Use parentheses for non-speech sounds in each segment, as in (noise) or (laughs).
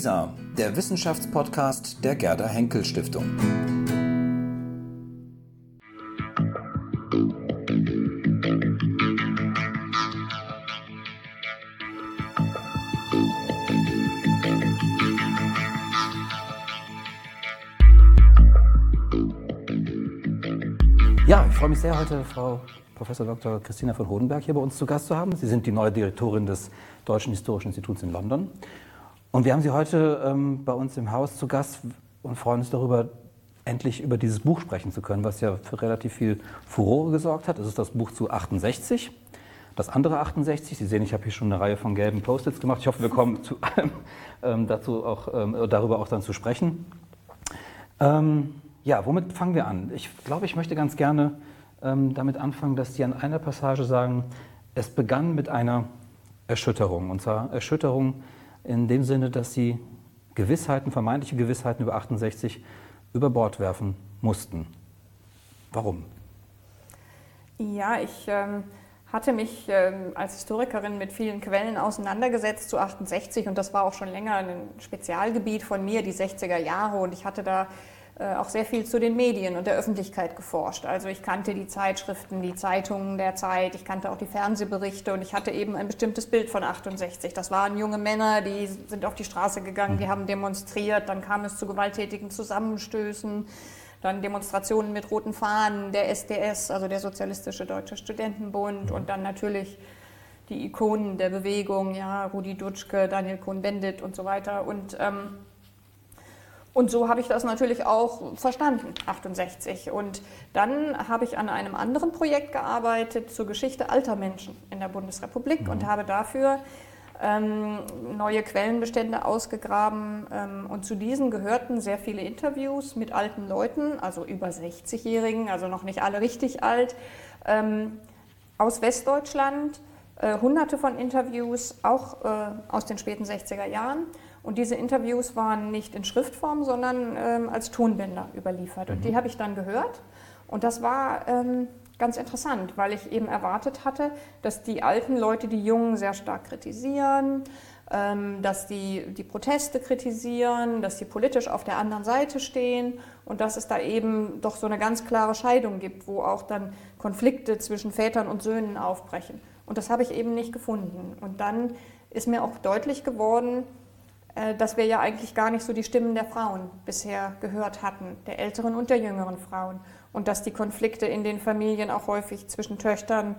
WISA, der Wissenschaftspodcast der Gerda Henkel Stiftung. Ja, ich freue mich sehr, heute Frau Professor Dr. Christina von Hodenberg hier bei uns zu Gast zu haben. Sie sind die neue Direktorin des Deutschen Historischen Instituts in London. Und wir haben Sie heute ähm, bei uns im Haus zu Gast und freuen uns darüber, endlich über dieses Buch sprechen zu können, was ja für relativ viel Furore gesorgt hat. Es ist das Buch zu 68. Das andere 68, Sie sehen, ich habe hier schon eine Reihe von gelben Post-its gemacht. Ich hoffe, wir kommen zu ähm, dazu auch, ähm, darüber auch dann zu sprechen. Ähm, ja, womit fangen wir an? Ich glaube, ich möchte ganz gerne ähm, damit anfangen, dass Sie an einer Passage sagen, es begann mit einer Erschütterung. Und zwar Erschütterung in dem Sinne, dass Sie Gewissheiten, vermeintliche Gewissheiten über 68 über Bord werfen mussten. Warum? Ja, ich ähm, hatte mich ähm, als Historikerin mit vielen Quellen auseinandergesetzt zu 68 und das war auch schon länger ein Spezialgebiet von mir, die 60er Jahre und ich hatte da auch sehr viel zu den Medien und der Öffentlichkeit geforscht. Also ich kannte die Zeitschriften, die Zeitungen der Zeit, ich kannte auch die Fernsehberichte und ich hatte eben ein bestimmtes Bild von 68. Das waren junge Männer, die sind auf die Straße gegangen, die mhm. haben demonstriert, dann kam es zu gewalttätigen Zusammenstößen, dann Demonstrationen mit roten Fahnen, der SDS, also der Sozialistische Deutsche Studentenbund mhm. und dann natürlich die Ikonen der Bewegung, ja, Rudi Dutschke, Daniel Cohn-Bendit und so weiter. Und ähm, und so habe ich das natürlich auch verstanden, 68. Und dann habe ich an einem anderen Projekt gearbeitet zur Geschichte alter Menschen in der Bundesrepublik mhm. und habe dafür ähm, neue Quellenbestände ausgegraben. Ähm, und zu diesen gehörten sehr viele Interviews mit alten Leuten, also über 60-Jährigen, also noch nicht alle richtig alt, ähm, aus Westdeutschland. Äh, hunderte von Interviews, auch äh, aus den späten 60er Jahren. Und diese Interviews waren nicht in Schriftform, sondern ähm, als Tonbänder überliefert. Und mhm. die habe ich dann gehört. Und das war ähm, ganz interessant, weil ich eben erwartet hatte, dass die alten Leute die Jungen sehr stark kritisieren, ähm, dass die die Proteste kritisieren, dass sie politisch auf der anderen Seite stehen und dass es da eben doch so eine ganz klare Scheidung gibt, wo auch dann Konflikte zwischen Vätern und Söhnen aufbrechen. Und das habe ich eben nicht gefunden. Und dann ist mir auch deutlich geworden, dass wir ja eigentlich gar nicht so die Stimmen der Frauen bisher gehört hatten, der älteren und der jüngeren Frauen. Und dass die Konflikte in den Familien auch häufig zwischen Töchtern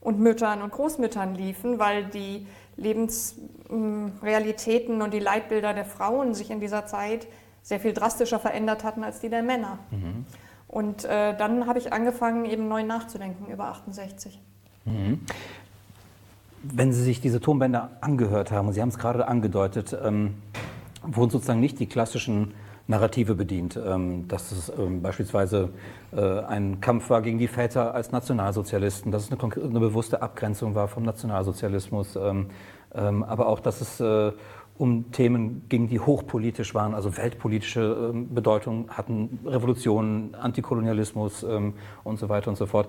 und Müttern und Großmüttern liefen, weil die Lebensrealitäten und die Leitbilder der Frauen sich in dieser Zeit sehr viel drastischer verändert hatten als die der Männer. Mhm. Und äh, dann habe ich angefangen, eben neu nachzudenken über 68. Mhm. Wenn Sie sich diese Tonbänder angehört haben, und Sie haben es gerade angedeutet, ähm, wurden sozusagen nicht die klassischen Narrative bedient, ähm, dass es ähm, beispielsweise äh, ein Kampf war gegen die Väter als Nationalsozialisten, dass es eine, eine bewusste Abgrenzung war vom Nationalsozialismus, ähm, ähm, aber auch, dass es äh, um Themen ging, die hochpolitisch waren, also weltpolitische ähm, Bedeutung hatten, Revolutionen, Antikolonialismus und so weiter und so fort.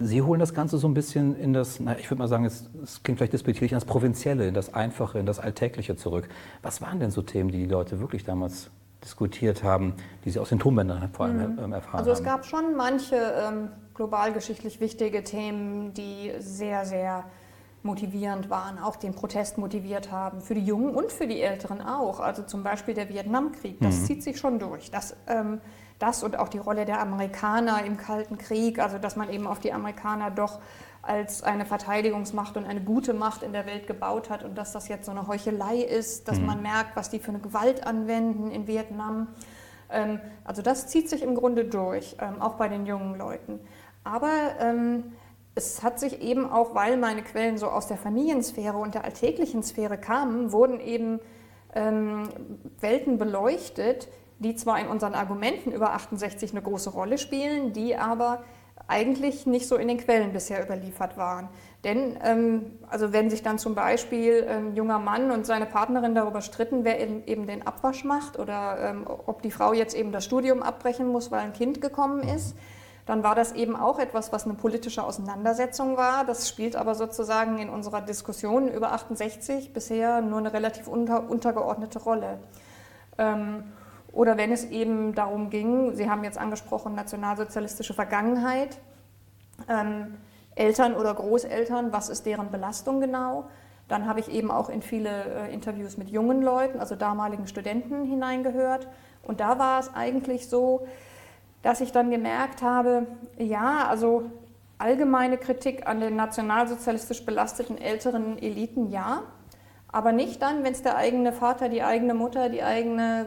Sie holen das Ganze so ein bisschen in das, na, ich würde mal sagen, es, es klingt vielleicht despektierlich, in das Provinzielle, in das Einfache, in das Alltägliche zurück. Was waren denn so Themen, die die Leute wirklich damals diskutiert haben, die Sie aus den Tonbändern vor allem mhm. Ähm, erfahren haben? Also es gab schon manche ähm, globalgeschichtlich wichtige Themen, die sehr, sehr motivierend waren, auch den Protest motiviert haben, für die Jungen und für die Älteren auch. Also zum Beispiel der Vietnamkrieg, das mhm. zieht sich schon durch. Das, ähm, das und auch die Rolle der Amerikaner im Kalten Krieg, also dass man eben auf die Amerikaner doch als eine Verteidigungsmacht und eine gute Macht in der Welt gebaut hat und dass das jetzt so eine Heuchelei ist, dass mhm. man merkt, was die für eine Gewalt anwenden in Vietnam. Ähm, also das zieht sich im Grunde durch, ähm, auch bei den jungen Leuten. Aber ähm, es hat sich eben auch, weil meine Quellen so aus der Familiensphäre und der alltäglichen Sphäre kamen, wurden eben ähm, Welten beleuchtet, die zwar in unseren Argumenten über 68 eine große Rolle spielen, die aber eigentlich nicht so in den Quellen bisher überliefert waren. Denn ähm, also wenn sich dann zum Beispiel ein junger Mann und seine Partnerin darüber stritten, wer eben, eben den Abwasch macht oder ähm, ob die Frau jetzt eben das Studium abbrechen muss, weil ein Kind gekommen ist, dann war das eben auch etwas, was eine politische Auseinandersetzung war. Das spielt aber sozusagen in unserer Diskussion über 68 bisher nur eine relativ unter, untergeordnete Rolle. Ähm, oder wenn es eben darum ging, Sie haben jetzt angesprochen, nationalsozialistische Vergangenheit, ähm, Eltern oder Großeltern, was ist deren Belastung genau? Dann habe ich eben auch in viele äh, Interviews mit jungen Leuten, also damaligen Studenten hineingehört. Und da war es eigentlich so, dass ich dann gemerkt habe, ja, also allgemeine Kritik an den nationalsozialistisch belasteten älteren Eliten, ja, aber nicht dann, wenn es der eigene Vater, die eigene Mutter, die eigene,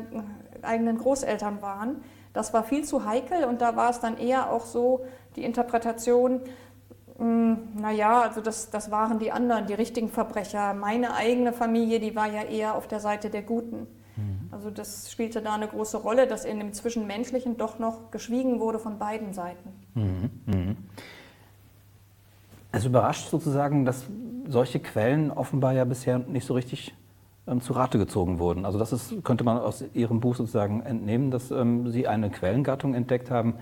eigenen Großeltern waren. Das war viel zu heikel und da war es dann eher auch so die Interpretation, hm, naja, also das, das waren die anderen, die richtigen Verbrecher. Meine eigene Familie, die war ja eher auf der Seite der Guten. Mhm. Also das spielte da eine große Rolle, dass in dem Zwischenmenschlichen doch noch geschwiegen wurde von beiden Seiten. Mhm. Mhm. Es überrascht sozusagen, dass solche Quellen offenbar ja bisher nicht so richtig ähm, zu Rate gezogen wurden. Also das ist, könnte man aus Ihrem Buch sozusagen entnehmen, dass ähm, Sie eine Quellengattung entdeckt haben,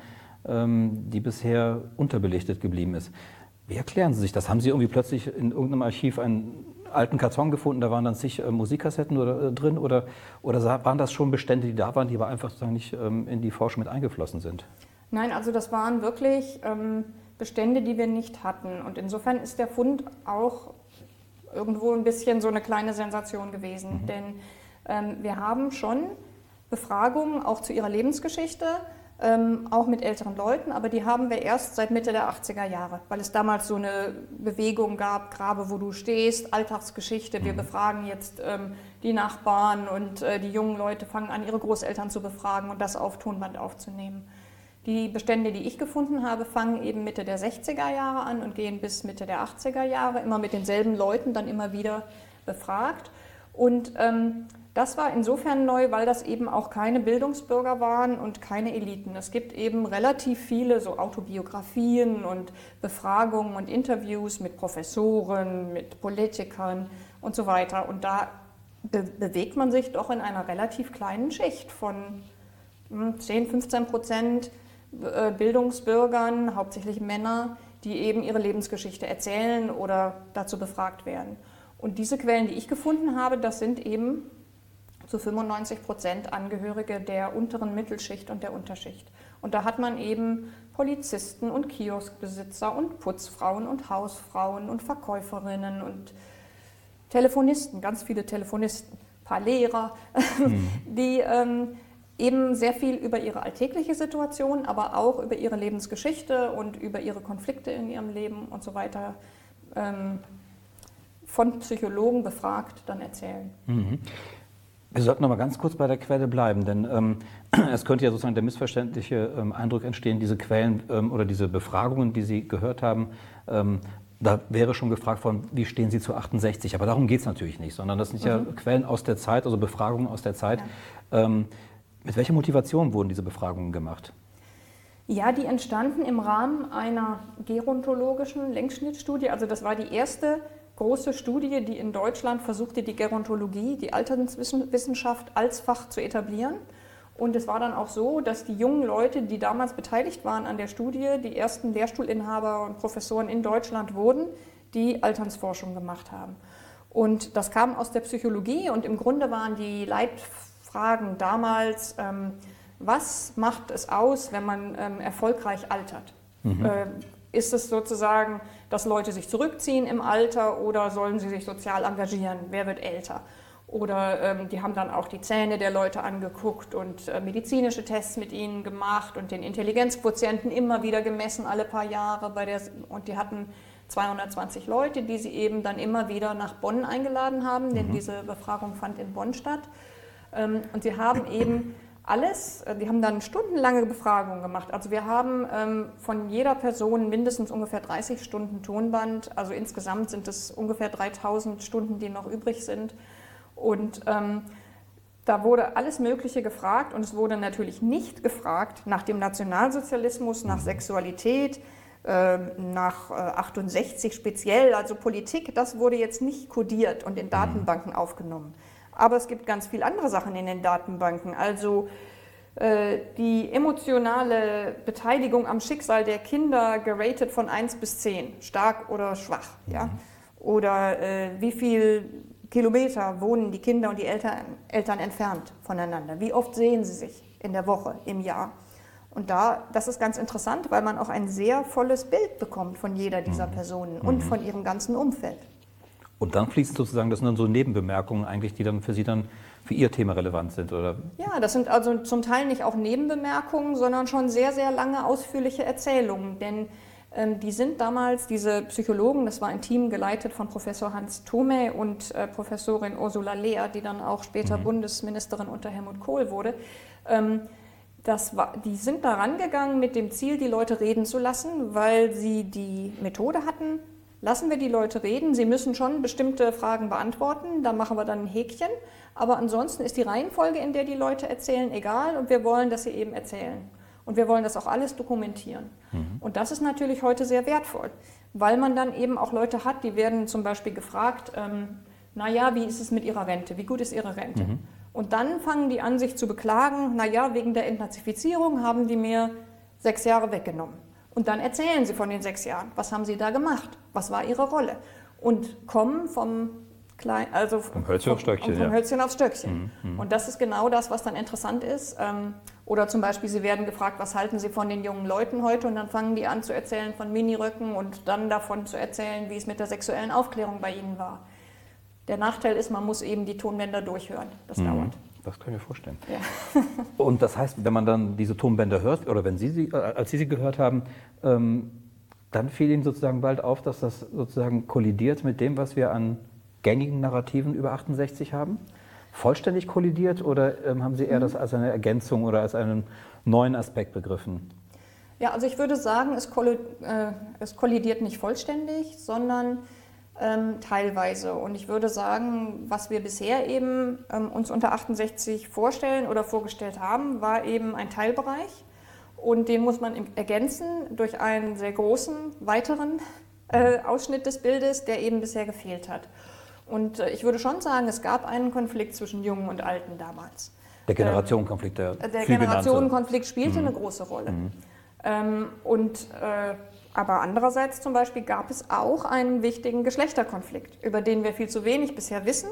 ähm, die bisher unterbelichtet geblieben ist. Wie erklären Sie sich das? Haben Sie irgendwie plötzlich in irgendeinem Archiv einen alten Karton gefunden, da waren dann zig äh, Musikkassetten oder, äh, drin oder, oder waren das schon Bestände, die da waren, die aber einfach sozusagen nicht ähm, in die Forschung mit eingeflossen sind? Nein, also das waren wirklich ähm, Bestände, die wir nicht hatten. Und insofern ist der Fund auch irgendwo ein bisschen so eine kleine Sensation gewesen. Mhm. Denn ähm, wir haben schon Befragungen auch zu ihrer Lebensgeschichte ähm, auch mit älteren Leuten, aber die haben wir erst seit Mitte der 80er Jahre, weil es damals so eine Bewegung gab, Grabe, wo du stehst, Alltagsgeschichte, wir mhm. befragen jetzt ähm, die Nachbarn und äh, die jungen Leute fangen an, ihre Großeltern zu befragen und das auf Tonband aufzunehmen. Die Bestände, die ich gefunden habe, fangen eben Mitte der 60er Jahre an und gehen bis Mitte der 80er Jahre, immer mit denselben Leuten, dann immer wieder befragt. Und ähm, das war insofern neu, weil das eben auch keine Bildungsbürger waren und keine Eliten. Es gibt eben relativ viele so Autobiografien und Befragungen und Interviews mit Professoren, mit Politikern und so weiter. Und da be bewegt man sich doch in einer relativ kleinen Schicht von 10, hm, 15 Prozent Bildungsbürgern, hauptsächlich Männer, die eben ihre Lebensgeschichte erzählen oder dazu befragt werden. Und diese Quellen, die ich gefunden habe, das sind eben zu 95 Prozent Angehörige der unteren Mittelschicht und der Unterschicht. Und da hat man eben Polizisten und Kioskbesitzer und Putzfrauen und Hausfrauen und Verkäuferinnen und Telefonisten, ganz viele Telefonisten, ein paar Lehrer, mhm. (laughs) die ähm, eben sehr viel über ihre alltägliche Situation, aber auch über ihre Lebensgeschichte und über ihre Konflikte in ihrem Leben und so weiter ähm, von Psychologen befragt dann erzählen. Mhm. Wir sollten noch mal ganz kurz bei der Quelle bleiben, denn ähm, (clears throat) es könnte ja sozusagen der missverständliche ähm, Eindruck entstehen, diese Quellen ähm, oder diese Befragungen, die Sie gehört haben, ähm, da wäre schon gefragt worden, wie stehen Sie zu 68? Aber darum geht es natürlich nicht, sondern das sind mhm. ja Quellen aus der Zeit, also Befragungen aus der Zeit. Ja. Mit welcher Motivation wurden diese Befragungen gemacht? Ja, die entstanden im Rahmen einer gerontologischen Längsschnittstudie. Also das war die erste große Studie, die in Deutschland versuchte, die Gerontologie, die Alterswissenschaft als Fach zu etablieren. Und es war dann auch so, dass die jungen Leute, die damals beteiligt waren an der Studie, die ersten Lehrstuhlinhaber und Professoren in Deutschland wurden, die Alternsforschung gemacht haben. Und das kam aus der Psychologie und im Grunde waren die Leitfragen damals, ähm, was macht es aus, wenn man ähm, erfolgreich altert? Mhm. Äh, ist es sozusagen, dass Leute sich zurückziehen im Alter oder sollen sie sich sozial engagieren? Wer wird älter? Oder ähm, die haben dann auch die Zähne der Leute angeguckt und äh, medizinische Tests mit ihnen gemacht und den Intelligenzquotienten immer wieder gemessen, alle paar Jahre. Bei der, und die hatten 220 Leute, die sie eben dann immer wieder nach Bonn eingeladen haben, denn mhm. diese Befragung fand in Bonn statt. Ähm, und sie haben eben alles, äh, die haben dann stundenlange Befragungen gemacht. Also wir haben ähm, von jeder Person mindestens ungefähr 30 Stunden Tonband. Also insgesamt sind es ungefähr 3000 Stunden, die noch übrig sind. Und ähm, da wurde alles Mögliche gefragt und es wurde natürlich nicht gefragt nach dem Nationalsozialismus, nach Sexualität, äh, nach äh, 68 speziell, also Politik. Das wurde jetzt nicht kodiert und in Datenbanken aufgenommen. Aber es gibt ganz viele andere Sachen in den Datenbanken. Also Äh, die emotionale Beteiligung am Schicksal der Kinder geratet von 1 bis 10, stark oder schwach. Ja? Oder äh, wie viel Kilometer wohnen die Kinder und die Eltern, Eltern entfernt voneinander? Wie oft sehen sie sich in der Woche, im Jahr? Und da, das ist ganz interessant, weil man auch ein sehr volles Bild bekommt von jeder dieser mhm. Personen und mhm. von ihrem ganzen Umfeld. Und dann fließen sozusagen, das sind dann so Nebenbemerkungen eigentlich, die dann für Sie dann für Ihr Thema relevant sind, oder? Ja, das sind also zum Teil nicht auch Nebenbemerkungen, sondern schon sehr, sehr lange ausführliche Erzählungen. Denn ähm, die sind damals, diese Psychologen, das war ein Team geleitet von Professor Hans Thome und äh, Professorin Ursula Lehr, die dann auch später mhm. Bundesministerin unter Helmut Kohl wurde. Ähm, das war, die sind da rangegangen mit dem Ziel, die Leute reden zu lassen, weil sie die Methode hatten, lassen wir die Leute reden. Sie müssen schon bestimmte Fragen beantworten, da machen wir dann ein Häkchen. Aber ansonsten ist die Reihenfolge, in der die Leute erzählen, egal und wir wollen, dass sie eben erzählen. Und wir wollen das auch alles dokumentieren. Mhm. Und das ist natürlich heute sehr wertvoll, weil man dann eben auch Leute hat, die werden zum Beispiel gefragt, ähm, naja, wie ist es mit Ihrer Rente? Wie gut ist Ihre Rente? Mhm. Und dann fangen die an, sich zu beklagen, naja, wegen der Entnazifizierung haben die mir sechs Jahre weggenommen. Und dann erzählen sie von den sechs Jahren. Was haben sie da gemacht? Was war ihre Rolle? Und kommen vom Klein, also vom Hölzchen aufs Stöckchen. Vom Hölzchen aufs Stöckchen. Mhm, mhm. Und das ist genau das, was dann interessant ist. Ähm, oder zum Beispiel, sie werden gefragt, was halten sie von den jungen Leuten heute? Und dann fangen die an zu erzählen von Miniröcken und dann davon zu erzählen, wie es mit der sexuellen Aufklärung bei ihnen war. Der Nachteil ist, man muss eben die Tonbänder durchhören. Das mhm. dauert. Das kann ich mir vorstellen. Ja. (laughs) und das heißt, wenn man dann diese Tonbänder hört, oder wenn Sie sie, äh, als Sie sie gehört haben, ähm, dann fiel Ihnen sozusagen bald auf, dass das sozusagen kollidiert mit dem, was wir an gängigen Narrativen über 68 haben? Vollständig kollidiert oder ähm, haben Sie eher das als eine Ergänzung oder als einen neuen Aspekt begriffen? Ja, also ich würde sagen, es, äh, kollidiert nicht vollständig, sondern ähm, teilweise. Und ich würde sagen, was wir bisher eben ähm, uns unter 68 vorstellen oder vorgestellt haben, war eben ein Teilbereich. Und den muss man ergänzen durch einen sehr großen, weiteren äh, Ausschnitt des Bildes, der eben bisher gefehlt hat. Und äh, ich würde schon sagen, es gab einen Konflikt zwischen Jungen und Alten damals. Der Generationenkonflikt, der Der Generationenkonflikt spielte mhm. eine große Rolle. Mhm. Ähm, und äh, aber andererseits zum Beispiel gab es auch einen wichtigen Geschlechterkonflikt, über den wir viel zu wenig bisher wissen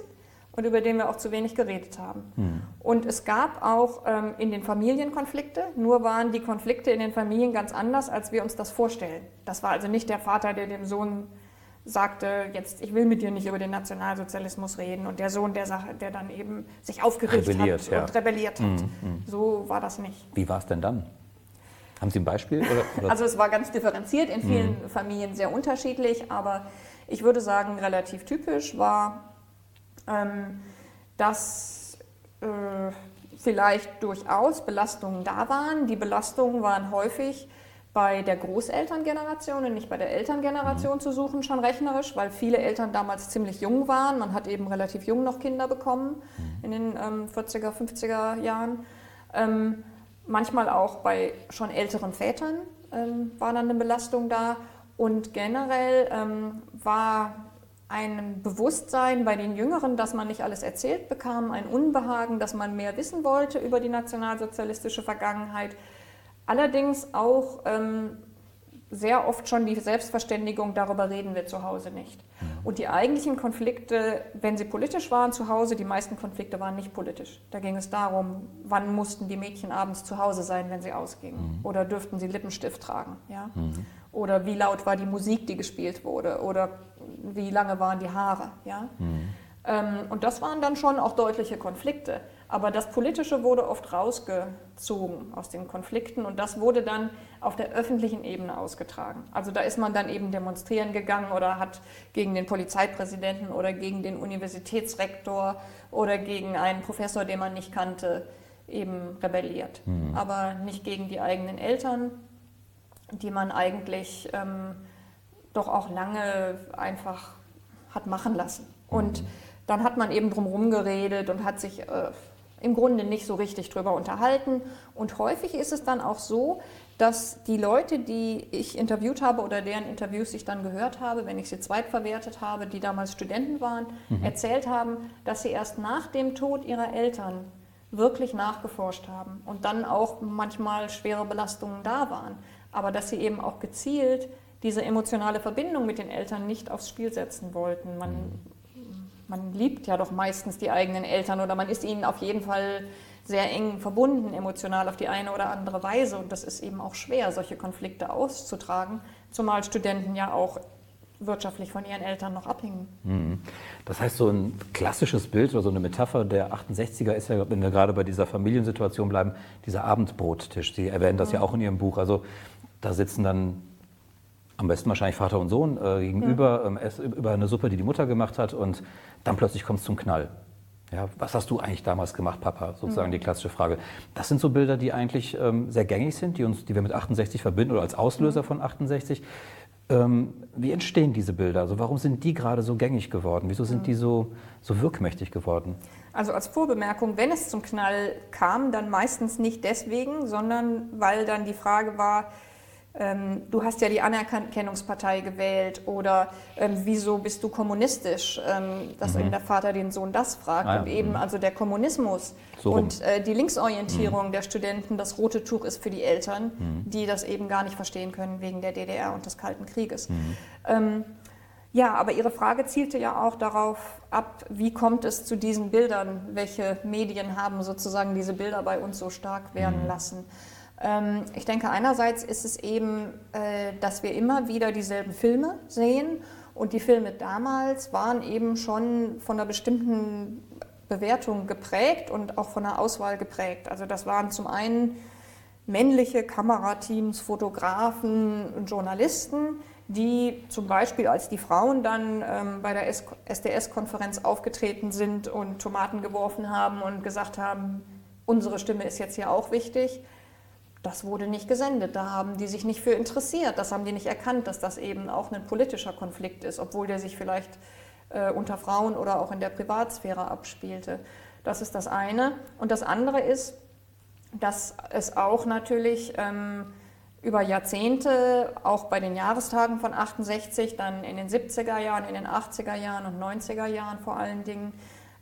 und über den wir auch zu wenig geredet haben. Hm. Und es gab auch ähm, in den Familien Konflikte, nur waren die Konflikte in den Familien ganz anders, als wir uns das vorstellen. Das war also nicht der Vater, der dem Sohn sagte, jetzt ich will mit dir nicht über den Nationalsozialismus reden und der Sohn, der, der dann eben sich aufgeregt rebelliert, hat ja. und rebelliert hat. Hm, hm. So war das nicht. Wie war es denn dann? Haben Sie ein Beispiel? Oder, oder? Also es war ganz differenziert, in vielen mhm. Familien sehr unterschiedlich, aber ich würde sagen, relativ typisch war, ähm, dass äh, vielleicht durchaus Belastungen da waren. Die Belastungen waren häufig bei der Großelterngeneration und nicht bei der Elterngeneration zu suchen, schon rechnerisch, weil viele Eltern damals ziemlich jung waren. Man hat eben relativ jung noch Kinder bekommen in den ähm, 40er, 50er Jahren. Ähm, Manchmal auch bei schon älteren Vätern ähm, war dann eine Belastung da. Und generell ähm, war ein Bewusstsein bei den Jüngeren, dass man nicht alles erzählt bekam, ein Unbehagen, dass man mehr wissen wollte über die nationalsozialistische Vergangenheit. Allerdings auch ähm, sehr oft schon die Selbstverständigung, darüber reden wir zu Hause nicht. Mhm. Und die eigentlichen Konflikte, wenn sie politisch waren zu Hause, die meisten Konflikte waren nicht politisch. Da ging es darum, wann mussten die Mädchen abends zu Hause sein, wenn sie ausgingen. Mhm. Oder dürften sie Lippenstift tragen. Ja? Mhm. Oder wie laut war die Musik, die gespielt wurde. Oder wie lange waren die Haare. Ja? Mhm. Ähm, und das waren dann schon auch deutliche Konflikte. Aber das Politische wurde oft rausgezogen aus den Konflikten und das wurde dann auf der öffentlichen Ebene ausgetragen. Also da ist man dann eben demonstrieren gegangen oder hat gegen den Polizeipräsidenten oder gegen den Universitätsrektor oder gegen einen Professor, den man nicht kannte, eben rebelliert. Mhm. Aber nicht gegen die eigenen Eltern, die man eigentlich ähm, doch auch lange einfach hat machen lassen. Und mhm. dann hat man eben drumherum geredet und hat sich äh, im Grunde nicht so richtig drüber unterhalten. Und häufig ist es dann auch so, dass die Leute, die ich interviewt habe oder deren Interviews ich dann gehört habe, wenn ich sie zweitverwertet habe, die damals Studenten waren, mhm. erzählt haben, dass sie erst nach dem Tod ihrer Eltern wirklich nachgeforscht haben und dann auch manchmal schwere Belastungen da waren, aber dass sie eben auch gezielt diese emotionale Verbindung mit den Eltern nicht aufs Spiel setzen wollten. Man, man liebt ja doch meistens die eigenen Eltern oder man ist ihnen auf jeden Fall sehr eng verbunden, emotional auf die eine oder andere Weise. Und das ist eben auch schwer, solche Konflikte auszutragen, zumal Studenten ja auch wirtschaftlich von ihren Eltern noch abhängen. Mhm. Das heißt, so ein klassisches Bild oder so eine Metapher der 68er ist ja, wenn wir gerade bei dieser Familiensituation bleiben, dieser Abendbrottisch. Sie erwähnen das ja mhm. auch in Ihrem Buch. Also da sitzen dann am besten wahrscheinlich Vater und Sohn äh, gegenüber, mhm. ähm, über eine Suppe, die die Mutter gemacht hat und dann plötzlich kommt es zum Knall. Ja, was hast du eigentlich damals gemacht, Papa? Sozusagen mhm. die klassische Frage. Das sind so Bilder, die eigentlich ähm, sehr gängig sind, die, uns, die wir mit 68 verbinden oder als Auslöser mhm. von 68. Ähm, wie entstehen diese Bilder? Also warum sind die gerade so gängig geworden? Wieso sind mhm. die so, so wirkmächtig geworden? Also als Vorbemerkung, wenn es zum Knall kam, dann meistens nicht deswegen, sondern weil dann die Frage war, ähm, du hast ja die Anerkennungspartei gewählt oder ähm, wieso bist du kommunistisch, ähm, dass mhm. eben der Vater den Sohn das fragt ah, ja. und eben mhm. also der Kommunismus so und äh, die Linksorientierung mhm. der Studenten, das rote Tuch ist für die Eltern, mhm. die das eben gar nicht verstehen können wegen der DDR und des Kalten Krieges. Mhm. Ähm, ja, aber Ihre Frage zielte ja auch darauf ab, wie kommt es zu diesen Bildern? Welche Medien haben sozusagen diese Bilder bei uns so stark werden mhm. lassen? Ähm, ich denke, einerseits ist es eben, äh, dass wir immer wieder dieselben Filme sehen und die Filme damals waren eben schon von einer bestimmten Bewertung geprägt und auch von einer Auswahl geprägt. Also das waren zum einen männliche Kamerateams, Fotografen Journalisten, die zum Beispiel, als die Frauen dann ähm, bei der SDS-Konferenz aufgetreten sind und Tomaten geworfen haben und gesagt haben, unsere Stimme ist jetzt hier auch wichig, das wurde nicht gesendet. Da haben die sich nicht für interessiert. Das haben die nicht erkannt, dass das eben auch ein politischer Konflikt ist, obwohl der sich vielleicht äh, unter Frauen oder auch in der Privatsphäre abspielte. Das ist das eine. Und das andere ist, dass es auch natürlich ähm, über Jahrzehnte, auch bei den Jahrestagen von 68, dann in den 70er Jahren, in den 80er Jahren und 90er Jahren vor allen Dingen,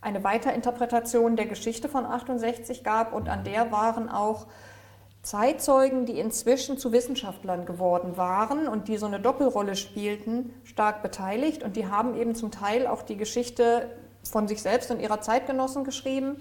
eine Weiterinterpretation der Geschichte von 68 gab und an der waren auch Zeitzeugen, die inzwischen zu Wissenschaftlern geworden waren und die so eine Doppelrolle spielten, stark beteiligt. Und die haben eben zum Teil auch die Geschichte von sich selbst und ihrer Zeitgenossen geschrieben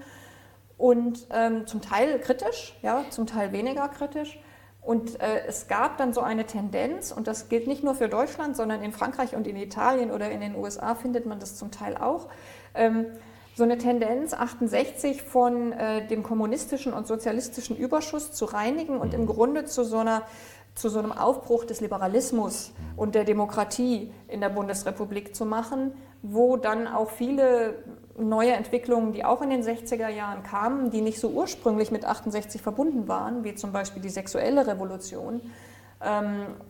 und ähm, zum Teil kritisch, ja, zum Teil weniger kritisch. Und äh, es gab dann so eine Tendenz, und das gilt nicht nur für Deutschland, sondern in Frankreich und in Italien oder in den USA findet man das zum Teil auch. Ähm, so eine Tendenz, 68 von äh, dem kommunistischen und sozialistischen Überschuss zu reinigen und im mhm. Grunde zu so, einer, zu so einem Aufbruch des Liberalismus und der Demokratie in der Bundesrepublik zu machen, wo dann auch viele neue Entwicklungen, die auch in den 60er Jahren kamen, die nicht so ursprünglich mit 68 verbunden waren, wie zum Beispiel die sexuelle Revolution,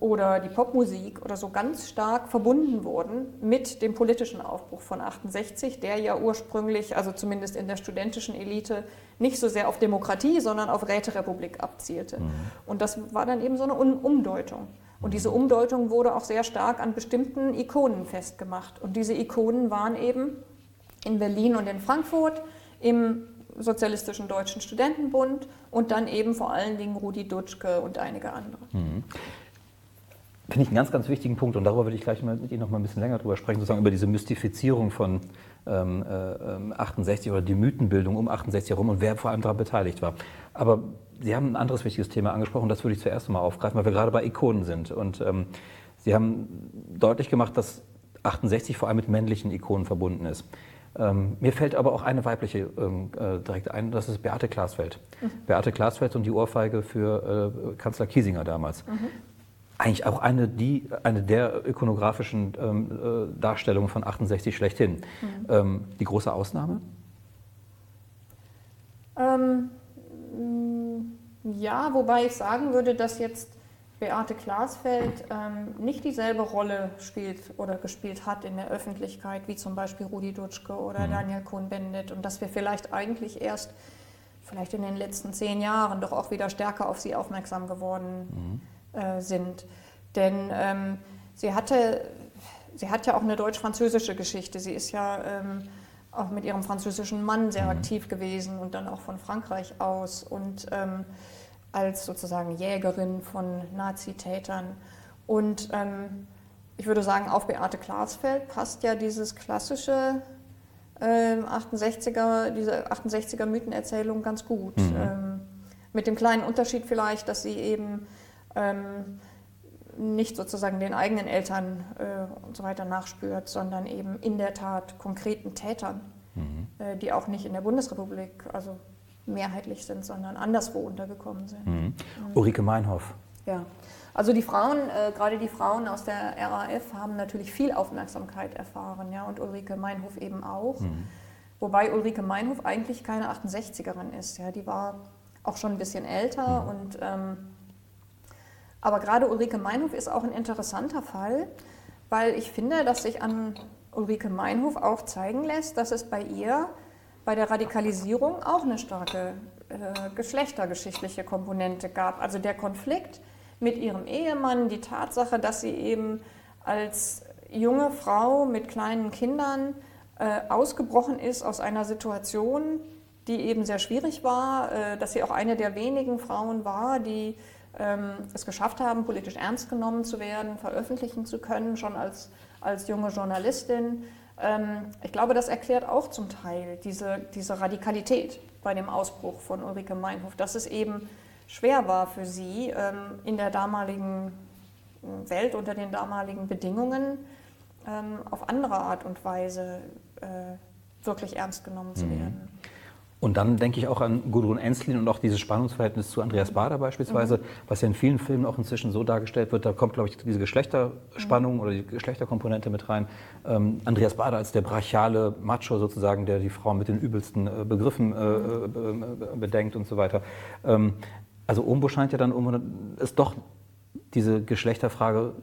oder die Popmusik oder so ganz stark verbunden wurden mit dem politischen Aufbruch von 68, der ja ursprünglich, also zumindest in der studentischen Elite, nicht so sehr auf Demokratie, sondern auf Räterepublik abzielte. Mhm. Und das war dann eben so eine Umdeutung. Und diese Umdeutung wurde auch sehr stark an bestimmten Ikonen festgemacht. Und diese Ikonen waren eben in Berlin und in Frankfurt im Sozialistischen Deutschen Studentenbund und dann eben vor allen Dingen Rudi Dutschke und einige andere. Mhm. Finde ich einen ganz, ganz wichtigen Punkt und darüber würde ich gleich mal mit Ihnen noch mal ein bisschen länger drüber sprechen, sozusagen über diese Mystifizierung von ähm, äh, 68 ähm, oder die Mythenbildung um 68 herum und wer vor allem daran beteiligt war. Aber Sie haben ein anderes wichtiges Thema angesprochen, das würde ich zuerst mal aufgreifen, weil wir gerade bei Ikonen sind. Und ähm, Sie haben deutlich gemacht, dass 68 vor allem mit männlichen Ikonen verbunden ist. Ähm, mir fällt aber auch eine weibliche ähm, äh, direkt ein, das ist Beate Glasfeld. Mhm. Beate Glasfeld und die Ohrfeige für äh, Kanzler Kiesinger damals. Mhm. Eigentlich auch eine, die, eine der ikonografischen ähm, äh, Darstellungen von 68 schlechthin. Mhm. Ähm, die große Ausnahme? Ähm, ja, wobei ich sagen würde, dass jetzt Beate Glasfeld ähm, nicht dieselbe Rolle spielt oder gespielt hat in der Öffentlichkeit wie zum Beispiel Rudi Dutschke oder mhm. Daniel Kuhn-Bendit und dass wir vielleicht eigentlich erst vielleicht in den letzten zehn Jahren doch auch wieder stärker auf sie aufmerksam geworden mhm. äh, sind. Denn ähm, sie hatte, sie hat ja auch eine deutsch-französische Geschichte. Sie ist ja ähm, auch mit ihrem französischen Mann sehr mhm. aktiv gewesen und dann auch von Frankreich aus und ähm, als sozusagen Jägerin von Nazitätern. Und ähm, ich würde sagen, auf Beate Klarsfeld passt ja dieses klassische ähm, 68er, diese 68er Mythenerzählung ganz gut. Mhm. Ähm, mit dem kleinen Unterschied vielleicht, dass sie eben ähm, nicht sozusagen den eigenen Eltern äh, und so weiter nachspürt, sondern eben in der Tat konkreten Tätern, mhm. äh, die auch nicht in der Bundesrepublik also mehrheitlich sind, sondern anderswo untergekommen sind. Mhm. Mhm. Ulrike Meinhoff. Ja, also die Frauen, äh, gerade die Frauen aus der RAF haben natürlich viel Aufmerksamkeit erfahren, ja, und Ulrike Meinhof eben auch. Mhm. Wobei Ulrike Meinhof eigentlich keine 68erin ist, ja, die war auch schon ein bisschen älter mhm. und ähm, aber gerade Ulrike Meinhof ist auch ein interessanter Fall, weil ich finde, dass sich an Ulrike Meinhof auch zeigen lässt, dass es bei ihr bei der Radikalisierung auch eine starke äh, geschlechtergeschichtliche Komponente gab. Also der Konflikt mit ihrem Ehemann, die Tatsache, dass sie eben als junge Frau mit kleinen Kindern äh, ausgebrochen ist aus einer Situation, die eben sehr schwierig war, äh, dass sie auch eine der wenigen Frauen war, die ähm, es geschafft haben, politisch ernst genommen zu werden, veröffentlichen zu können, schon als, als junge Journalistin. Ähm, ich glaube, das erklärt auch zum Teil diese, diese Radikalität bei dem Ausbruch von Ulrike Meinhof, dass es eben schwer war für sie, ähm, in der damaligen Welt, unter den damaligen Bedingungen, auf andere Art und Weise äh, wirklich ernst genommen zu mhm. Und dann denke ich auch an Gudrun Enslin und auch dieses Spannungsverhältnis zu Andreas Bader beispielsweise, mhm. was ja in vielen Filmen auch inzwischen so dargestellt wird. Da kommt, glaube ich, diese Geschlechterspannung mhm. oder die Geschlechterkomponente mit rein. Ähm, Andreas Bader als der brachiale Macho sozusagen, der die Frau mit den übelsten äh, Begriffen äh, mhm. äh, bedenkt und so weiter. Ähm, also Ombo scheint ja dann ist doch diese Geschlechterfrage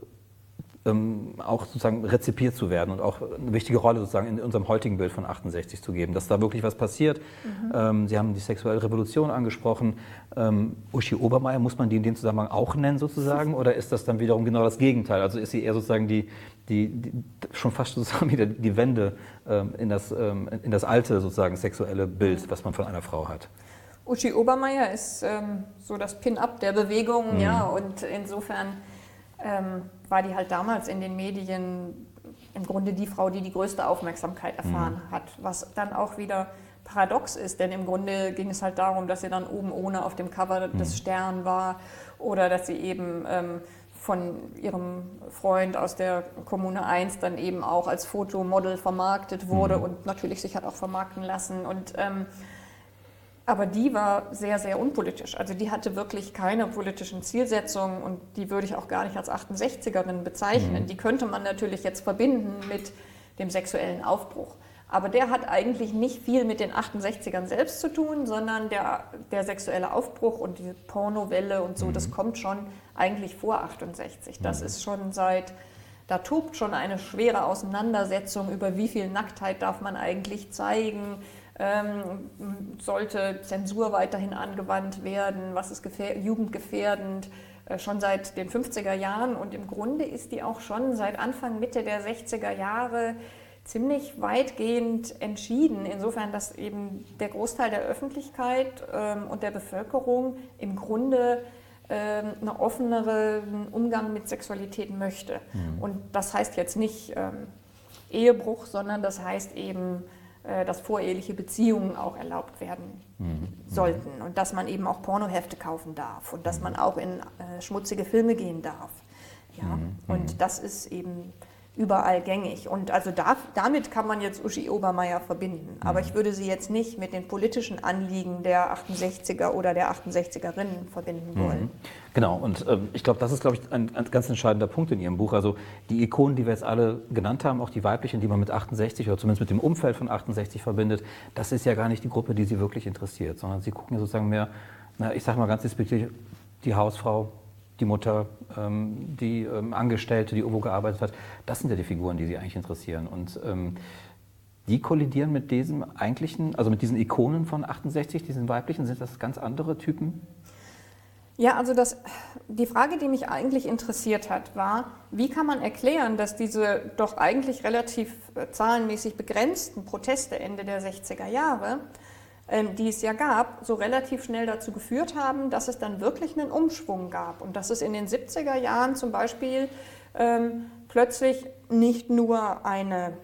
auch sozusagen rezipiert zu werden und auch eine wichtige Rolle sozusagen in unserem heutigen Bild von 68 zu geben, dass da wirklich was passiert. Mhm. Ähm, Sie haben die sexuelle Revolution angesprochen. Ähm, Uschi Obermeier, muss man die in dem Zusammenhang auch nennen sozusagen oder ist das dann wiederum genau das Gegenteil? Also ist sie eher sozusagen die, die, die schon fast sozusagen (laughs) wieder die Wende ähm, in, das, ähm, in das alte sozusagen sexuelle Bild, was man von einer Frau hat? Uschi Obermeier ist ähm, so das Pin-up der Bewegung, mhm. ja, und insofern ähm, war die halt damals in den Medien im Grunde die Frau, die die größte Aufmerksamkeit erfahren mhm. hat, was dann auch wieder paradox ist, denn im Grunde ging es halt darum, dass sie dann oben ohne auf dem Cover mhm. des Stern war oder dass sie eben ähm, von ihrem Freund aus der Kommune 1 dann eben auch als Fotomodel vermarktet wurde mhm. und natürlich sich hat auch vermarkten lassen und ähm, aber die war sehr, sehr unpolitisch. Also die hatte wirklich keine politischen Zielsetzungen und die würde ich auch gar nicht als 68erin bezeichnen. Mhm. Die könnte man natürlich jetzt verbinden mit dem sexuellen Aufbruch. Aber der hat eigentlich nicht viel mit den 68ern selbst zu tun, sondern der, der sexuelle Aufbruch und die Pornowelle und so, mhm. das kommt schon eigentlich vor 68. Das mhm. ist schon seit, da tobt schon eine schwere Auseinandersetzung über wie viel Nacktheit darf man eigentlich zeigen, sollte Zensur weiterhin angewandt werden? Was ist jugendgefährdend? Äh, schon seit den 50er Jahren und im Grunde ist die auch schon seit Anfang, Mitte der 60er Jahre ziemlich weitgehend entschieden, insofern, dass eben der Großteil der Öffentlichkeit ähm, und der Bevölkerung im Grunde ähm, einen offeneren Umgang mit Sexualität möchte. Mhm. Und das heißt jetzt nicht ähm, Ehebruch, sondern das heißt eben dass voreheliche Beziehungen auch erlaubt werden mhm. sollten und dass man eben auch Pornohefte kaufen darf und dass man auch in äh, schmutzige Filme gehen darf. Ja? Mhm. Und das ist eben überall gängig. Und also da, damit kann man jetzt Uschi Obermeier verbinden. Aber ich würde sie jetzt nicht mit den politischen Anliegen der 68er oder der 68erinnen verbinden wollen. Mhm. Genau, und äh, ich glaube, das ist, glaube ich, ein, ein, ganz entscheidender Punkt in Ihrem Buch. Also die Ikonen, die wir jetzt alle genannt haben, auch die weiblichen, die man mit 68 oder zumindest mit dem Umfeld von 68 verbindet, das ist ja gar nicht die Gruppe, die Sie wirklich interessiert, sondern Sie gucken ja sozusagen mehr, na, ich sage mal ganz despektierlich, die Hausfrau, die Mutter, ähm, die ähm, Angestellte, die irgendwo gearbeitet hat. Das sind ja die Figuren, die Sie eigentlich interessieren. Und ähm, die kollidieren mit diesem eigentlichen, also mit diesen Ikonen von 68, diesen weiblichen, sind das ganz andere Typen? Ja, also das, die Frage, die mich eigentlich interessiert hat, war, wie kann man erklären, dass diese doch eigentlich relativ äh, zahlenmäßig begrenzten Proteste Ende der 60er Jahre, die es ja gab, so relativ schnell dazu geführt haben, dass es dann wirklich einen Umschwung gab. Und dass es in den 70er Jahren zum Beispiel ähm, plötzlich nicht nur eine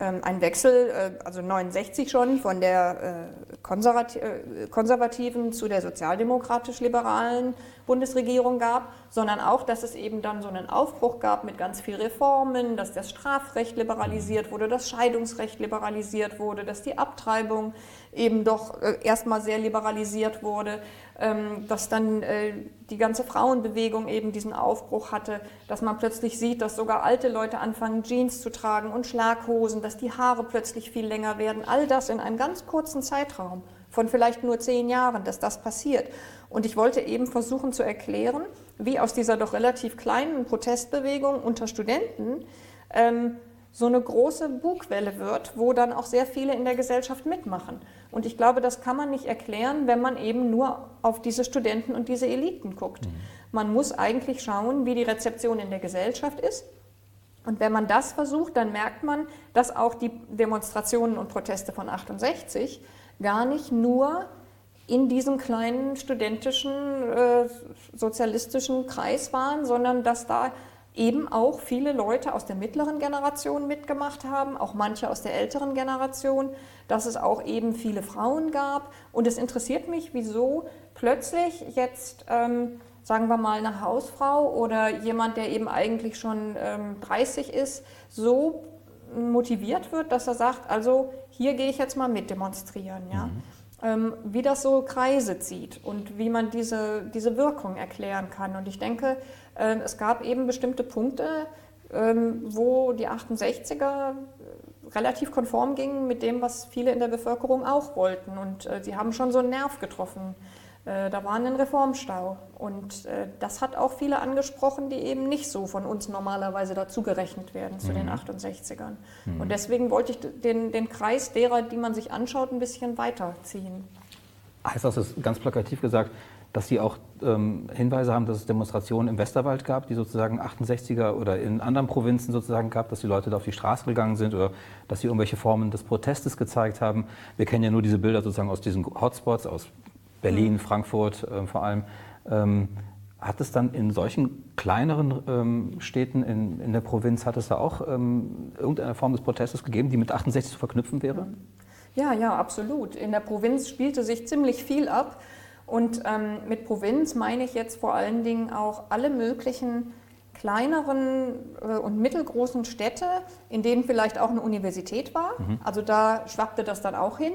ähm, ein Wechsel, äh, also 69 schon, von der äh, äh, konservativen zu der sozialdemokratisch-liberalen Bundesregierung gab, sondern auch, dass es eben dann so einen Aufbruch gab mit ganz vielen Reformen, dass das Strafrecht liberalisiert wurde, das Scheidungsrecht liberalisiert wurde, dass die Abtreibung eben doch erstmal sehr liberalisiert wurde, ähm, dass dann die ganze Frauenbewegung eben diesen Aufbruch hatte, dass man plötzlich sieht, dass sogar alte Leute anfangen, Jeans zu tragen und Schlaghosen, dass die Haare plötzlich viel länger werden. All das in einem ganz kurzen Zeitraum von vielleicht nur zehn Jahren, dass das passiert. Und ich wollte eben versuchen zu erklären, wie aus dieser doch relativ kleinen Protestbewegung unter Studenten ähm, so eine große Bugwelle wird, wo dann auch sehr viele in der Gesellschaft mitmachen. Und ich glaube, das kann man nicht erklären, wenn man eben nur auf diese Studenten und diese Eliten guckt. Mhm. Man muss eigentlich schauen, wie die Rezeption in der Gesellschaft ist. Und wenn man das versucht, dann merkt man, dass auch die Demonstrationen und Proteste von 68 gar nicht nur in diesem kleinen studentischen, äh, sozialistischen Kreis waren, sondern dass da eben auch viele Leute aus der mittleren Generation mitgemacht haben, auch manche aus der älteren Generation, dass es auch eben viele Frauen gab. Und es interessiert mich, wieso plötzlich jetzt, ähm, sagen wir mal, eine Hausfrau oder jemand, der eben eigentlich schon ähm, 30 ist, so motiviert wird, dass er sagt, also hier gehe ich jetzt mal mit demonstrieren. Ja? Mhm. Ähm, wie das so Kreise zieht und wie man diese, diese Wirkung erklären kann. Und ich denke, ähm, es gab eben bestimmte Punkte, ähm, wo die 68er äh, relativ konform gingen mit dem, was viele in der Bevölkerung auch wollten. Und äh, sie haben schon so einen Nerv getroffen. Äh, da war ein Reformstau. Und das hat auch viele angesprochen, die eben nicht so von uns normalerweise dazugerechnet werden zu mhm. den 68ern. Mhm. Und deswegen wollte ich den, den Kreis derer, die man sich anschaut, ein bisschen weiterziehen. Heißt das, ist ganz plakativ gesagt, dass Sie auch ähm, Hinweise haben, dass es Demonstrationen im Westerwald gab, die sozusagen 68er oder in anderen Provinzen sozusagen gab, dass die Leute da auf die Straße gegangen sind oder dass sie irgendwelche Formen des Protestes gezeigt haben. Wir kennen ja nur diese Bilder sozusagen aus diesen Hotspots, aus Berlin, mhm. Frankfurt äh, vor allem. Ähm, hat es dann in solchen kleineren ähm, Städten in, in, der Provinz, hat es da auch ähm, irgendeine Form des Protestes gegeben, die mit 68 zu verknüpfen wäre? Ja, ja, absolut. In der Provinz spielte sich ziemlich viel ab. Und ähm, mit Provinz meine ich jetzt vor allen Dingen auch alle möglichen kleineren äh, und mittelgroßen Städte, in denen vielleicht auch eine Universität war. Mhm. Also da schwappte das dann auch hin.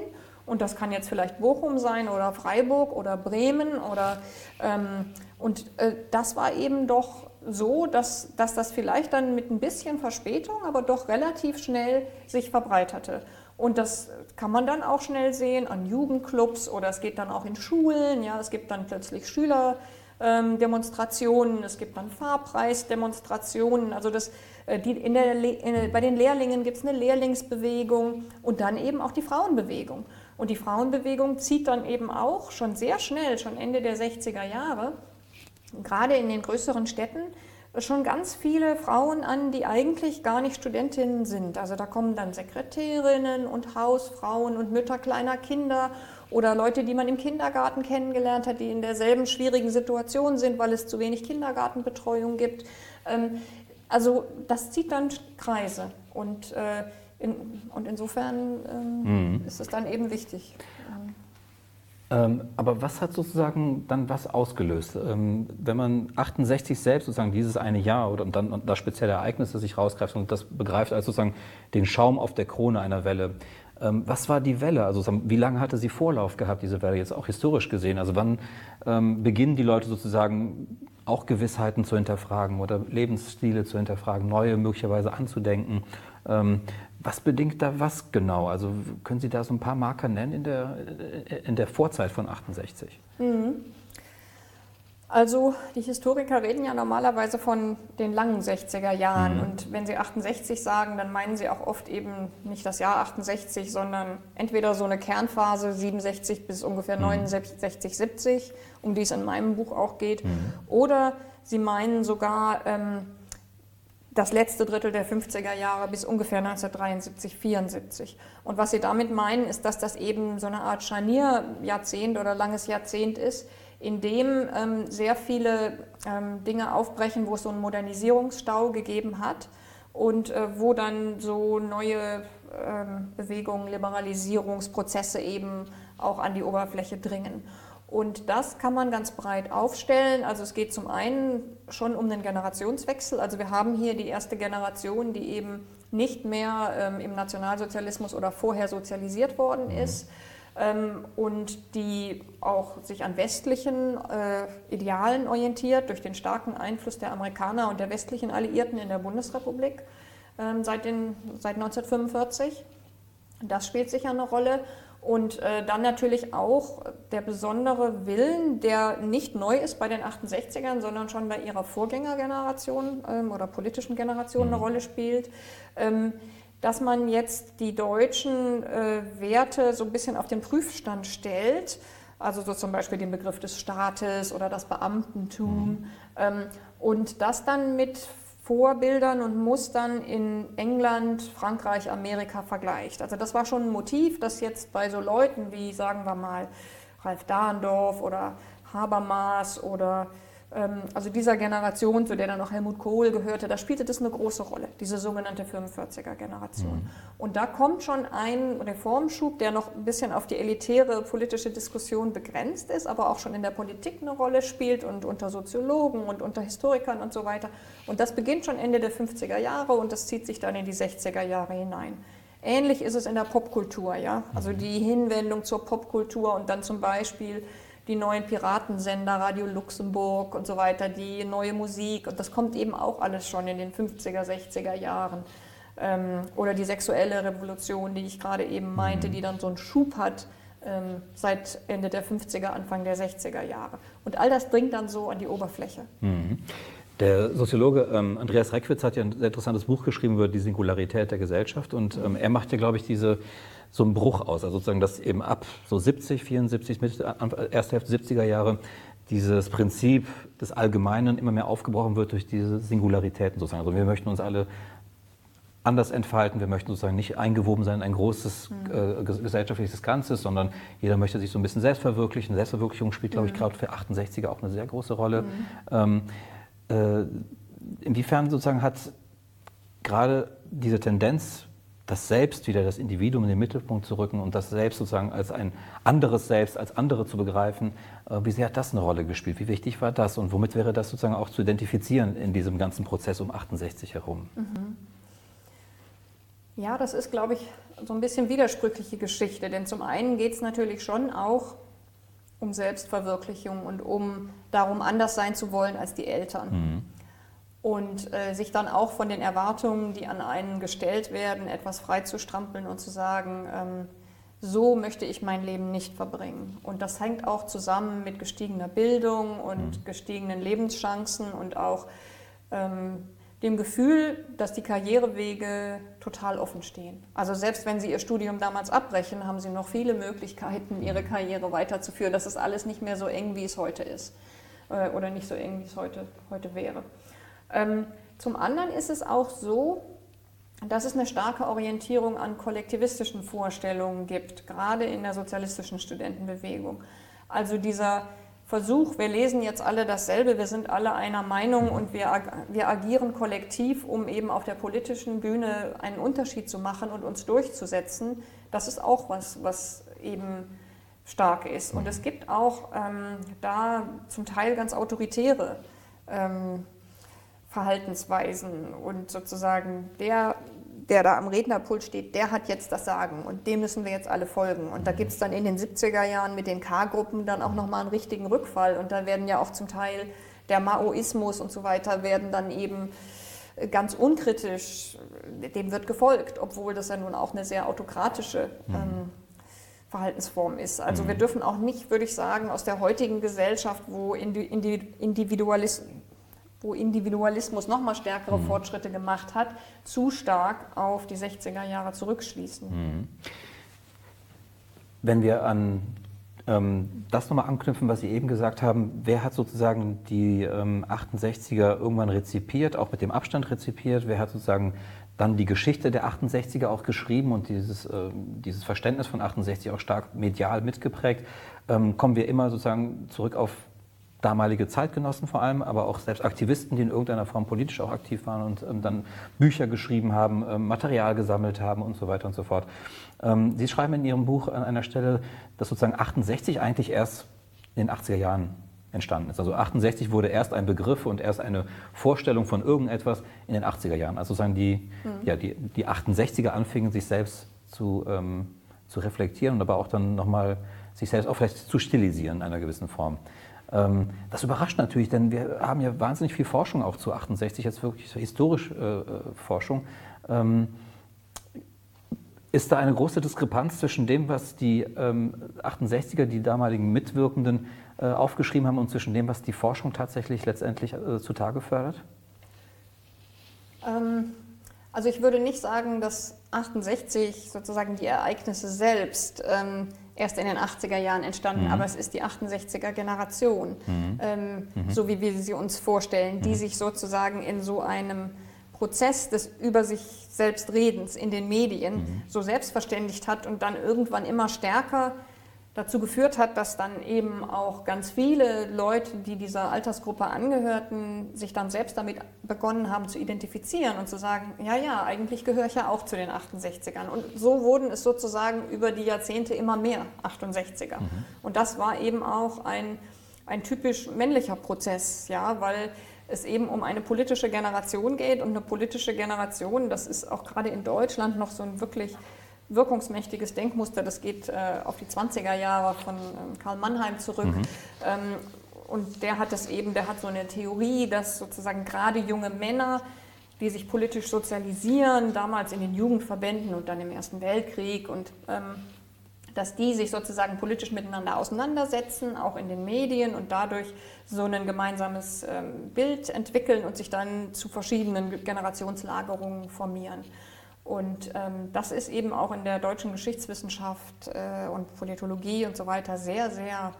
Und das kann jetzt vielleicht Bochum sein oder Freiburg oder Bremen oder ähm, und äh, das war eben doch so, dass, dass das vielleicht dann mit ein bisschen Verspätung, aber doch relativ schnell sich verbreiterte. Und das kann man dann auch schnell sehen an Jugendclubs oder es geht dann auch in Schulen. Ja, es gibt dann plötzlich Schülerdemonstrationen, ähm, es gibt dann Fahrpreisdemonstrationen. Also das, äh, die in der, in, bei den Lehrlingen gibt es eine Lehrlingsbewegung und dann eben auch die Frauenbewegung. Und die Frauenbewegung zieht dann eben auch schon sehr schnell, schon Ende der 60er Jahre, gerade in den größeren Städten, schon ganz viele Frauen an, die eigentlich gar nicht Studentinnen sind. Also da kommen dann Sekretärinnen und Hausfrauen und Mütter kleiner Kinder oder Leute, die man im Kindergarten kennengelernt hat, die in derselben schwierigen Situation sind, weil es zu wenig Kindergartenbetreuung gibt. Ähm, also das zieht dann Kreise und, äh, in, und insofern ähm, mhm. ist es dann eben wichtig. Ähm, aber was hat sozusagen dann was ausgelöst? Ähm, wenn man 68 selbst sozusagen dieses eine Jahr oder dann und das spezielle Ereignis, das sich rausgreift und das begreift als sozusagen den Schaum auf der Krone einer Welle. Ähm, was war die Welle? Also wie lange hatte sie Vorlauf gehabt, diese Welle jetzt auch historisch gesehen? Also wann ähm, beginnen die Leute sozusagen auch Gewissheiten zu hinterfragen oder Lebensstile zu hinterfragen, neue möglicherweise anzudenken? Was bedingt da was genau? Also können Sie da so ein paar Marker nennen in der, in der Vorzeit von 68? Mhm. Also die Historiker reden ja normalerweise von den langen 60er Jahren mhm. und wenn sie 68 sagen, dann meinen sie auch oft eben nicht das Jahr 68, sondern entweder so eine Kernphase 67 bis ungefähr mhm. 69, 70, um die es in meinem Buch auch geht, mhm. oder sie meinen sogar ähm, das letzte Drittel der 50er Jahre bis ungefähr 1973, 74. Und was sie damit meinen, ist, dass das eben so eine Art Scharnierjahrzehnt oder langes Jahrzehnt ist, in dem ähm, sehr viele ähm, Dinge aufbrechen, wo es so einen Modernisierungsstau gegeben hat und äh, wo dann so neue ähm, Bewegungen, Liberalisierungsprozesse eben auch an die Oberfläche dringen. Und das kann man ganz breit aufstellen. Also es geht zum einen schon um den Generationswechsel. Also wir haben hier die erste Generation, die eben nicht mehr ähm, im Nationalsozialismus oder vorher sozialisiert worden mhm. ist ähm, und die auch sich an westlichen äh, Idealen orientiert, durch den starken Einfluss der Amerikaner und der westlichen Alliierten in der Bundesrepublik ähm, seit, den, seit 1945. Das spielt sicher eine Rolle. Und äh, dann natürlich auch der besondere Willen, der nicht neu ist bei den 68ern, sondern schon bei ihrer Vorgängergeneration ähm, oder politischen Generation eine mhm. Rolle spielt. Ähm, dass man jetzt die deutschen äh, Werte so ein bisschen auf den Prüfstand stellt, also so zum Beispiel den Begriff des Staates oder das Beamtentum, mhm. ähm, und das dann mit Vorbildern und Mustern in England, Frankreich, Amerika vergleicht. Also das war schon ein Motiv, das jetzt bei so Leuten wie, sagen wir mal, Ralf Dahndorf oder Habermas oder also dieser Generation, zu der dann noch Helmut Kohl gehörte, da spielte das eine große Rolle, diese sogenannte 45er-Generation. Mhm. Und da kommt schon ein Reformschub, der noch ein bisschen auf die elitäre politische Diskussion begrenzt ist, aber auch schon in der Politik eine Rolle spielt und unter Soziologen und unter Historikern und so weiter. Und das beginnt schon Ende der 50er Jahre und das zieht sich dann in die 60er Jahre hinein. Ähnlich ist es in der Popkultur, ja. Also mhm. die Hinwendung zur Popkultur und dann zum Beispiel die neuen Piratensender, Radio Luxemburg und so weiter, die neue Musik. Und das kommt eben auch alles schon in den 50er, 60er Jahren. Ähm, oder die sexuelle Revolution, die ich gerade eben meinte, mhm. die dann so einen Schub hat ähm, seit Ende der 50er, Anfang der 60er Jahre. Und all das dringt dann so an die Oberfläche. Mhm. Der Soziologe ähm, Andreas Reckwitz hat ja ein sehr interessantes Buch geschrieben über die Singularität der Gesellschaft und ähm, er macht ja, glaube ich, diese so ein Bruch aus. Also sozusagen, dass eben ab so 70, 74, Mitte, erste Hälfte 70er Jahre dieses Prinzip des Allgemeinen immer mehr aufgebrochen wird durch diese Singularitäten sozusagen. Also wir möchten uns alle anders entfalten, wir möchten sozusagen nicht eingewoben sein in ein großes mhm. äh, gesellschaftliches Ganzes, sondern jeder möchte sich so ein bisschen selbst verwirklichen. Selbstverwirklichung spielt, glaube ich, mhm. gerade für 68er auch eine sehr große Rolle. Mhm. Ähm, äh, inwiefern sozusagen hat gerade diese Tendenz das Selbst wieder, das Individuum in den Mittelpunkt zu rücken und das Selbst sozusagen als ein anderes Selbst, als andere zu begreifen. Äh, wie sehr hat das eine Rolle gespielt? Wie wichtig war das und womit wäre das sozusagen auch zu identifizieren in diesem ganzen Prozess um 68 herum? Mhm. Ja, das ist, glaube ich, so ein bisschen widersprüchliche Geschichte, denn zum einen geht es natürlich schon auch um Selbstverwirklichung und um darum, anders sein zu wollen als die Eltern. Mhm und äh, sich dann auch von den Erwartungen, die an einen gestellt werden, etwas freizustrampeln und zu sagen, ähm, so möchte ich mein Leben nicht verbringen. Und das hängt auch zusammen mit gestiegener Bildung und mhm. gestiegenen Lebenschancen und auch ähm, dem Gefühl, dass die Karrierewege total offen stehen. Also selbst wenn Sie Ihr Studium damals abbrechen, haben Sie noch viele Möglichkeiten, Ihre Karriere weiterzuführen. Das ist alles nicht mehr so eng, wie es heute ist. Äh, oder nicht so eng, wie es heute, heute wäre. Ähm, zum anderen ist es auch so, dass es eine starke Orientierung an kollektivistischen Vorstellungen gibt, gerade in der sozialistischen Studentenbewegung. Also dieser Versuch, wir lesen jetzt alle dasselbe, wir sind alle einer Meinung und wir, wir agieren kollektiv, um eben auf der politischen Bühne einen Unterschied zu machen und uns durchzusetzen, das ist auch was, was eben stark ist. Und es gibt auch ähm, da zum Teil ganz autoritäre ähm, Verhaltensweisen und sozusagen der, der da am Rednerpult steht, der hat jetzt das Sagen und dem müssen wir jetzt alle folgen. Und da gibt es dann in den 70er Jahren mit den K-Gruppen dann auch nochmal einen richtigen Rückfall und da werden ja auch zum Teil der Maoismus und so weiter werden dann eben ganz unkritisch, dem wird gefolgt, obwohl das ja nun auch eine sehr autokratische mhm. ähm, Verhaltensform ist. Also mhm. wir dürfen auch nicht, würde ich sagen, aus der heutigen Gesellschaft, wo Individualismus wo Individualismus noch mal stärkere mhm. Fortschritte gemacht hat, zu stark auf die 60er Jahre zurückschließen. Mhm. Wenn wir an ähm, das nochmal anknüpfen, was Sie eben gesagt haben, wer hat sozusagen die ähm, 68er irgendwann rezipiert, auch mit dem Abstand rezipiert, wer hat sozusagen dann die Geschichte der 68er auch geschrieben und dieses, äh, dieses Verständnis von 68 auch stark medial mitgeprägt, ähm, kommen wir immer sozusagen zurück auf damalige Zeitgenossen vor allem, aber auch selbst Aktivisten, die in irgendeiner Form politisch auch aktiv waren und ähm, dann Bücher geschrieben haben, ähm, Material gesammelt haben und so weiter und so fort. Ähm, Sie schreiben in Ihrem Buch an einer Stelle, dass sozusagen 68 eigentlich erst in den 80er Jahren entstanden ist. Also 68 wurde erst ein Begriff und erst eine Vorstellung von irgendetwas in den 80er Jahren. Also sozusagen die, mhm. ja, die, die 68er anfingen, sich selbst zu, ähm, zu reflektieren und aber auch dann nochmal sich selbst auch vielleicht zu stilisieren in einer gewissen Form. Ähm, das überrascht natürlich, denn wir haben ja wahnsinnig viel Forschung auch zu 68, jetzt wirklich historische äh, äh, Forschung. Ähm, ist da eine große Diskrepanz zwischen dem, was die ähm, 68er, die damaligen Mitwirkenden, äh, aufgeschrieben haben und zwischen dem, was die Forschung tatsächlich letztendlich äh, zutage fördert? Ähm, also ich würde nicht sagen, dass 68 sozusagen die Ereignisse selbst ähm, erst in den 80er Jahren entstanden, mhm. aber es ist die 68er Generation, mhm. Ähm, mhm. so wie wir sie uns vorstellen, die mhm. sich sozusagen in so einem Prozess des über sich selbst Redens in den Medien mhm. so selbstverständigt hat und dann irgendwann immer stärker dazu geführt hat, dass dann eben auch ganz viele Leute, die dieser Altersgruppe angehörten, sich dann selbst damit begonnen haben zu identifizieren und zu sagen, ja, ja, eigentlich gehöre ich ja auch zu den 68ern. Und so wurden es sozusagen über die Jahrzehnte immer mehr 68er. Mhm. Und das war eben auch ein, ein typisch männlicher Prozess, ja, weil es eben um eine politische Generation geht und eine politische Generation, das ist auch gerade in Deutschland noch so ein wirklich wirkungsmächtiges Denkmuster. Das geht äh, auf die 20er Jahre von ähm, Karl Mannheim zurück. Mhm. Ähm, und der hat das eben, der hat so eine Theorie, dass sozusagen gerade junge Männer, die sich politisch sozialisieren, damals in den Jugendverbänden und dann im Ersten Weltkrieg und ähm, dass die sich sozusagen politisch miteinander auseinandersetzen, auch in den Medien und dadurch so ein gemeinsames ähm, Bild entwickeln und sich dann zu verschiedenen Generationslagerungen formieren. Und ähm, das ist eben auch in der deutschen Geschichtswissenschaft äh, und Politologie und so weiter sehr, sehr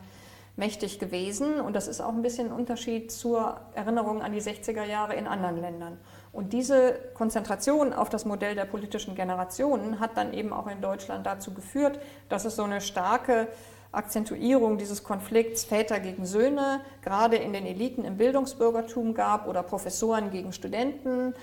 mächtig gewesen. Und das ist auch ein bisschen ein Unterschied zur Erinnerung an die 60er Jahre in anderen Ländern. Und diese Konzentration auf das Modell der politischen Generationen hat dann eben auch in Deutschland dazu geführt, dass es so eine starke Akzentuierung dieses Konflikts Väter gegen Söhne, gerade in den Eliten im Bildungsbürgertum gab oder Professoren gegen Studenten,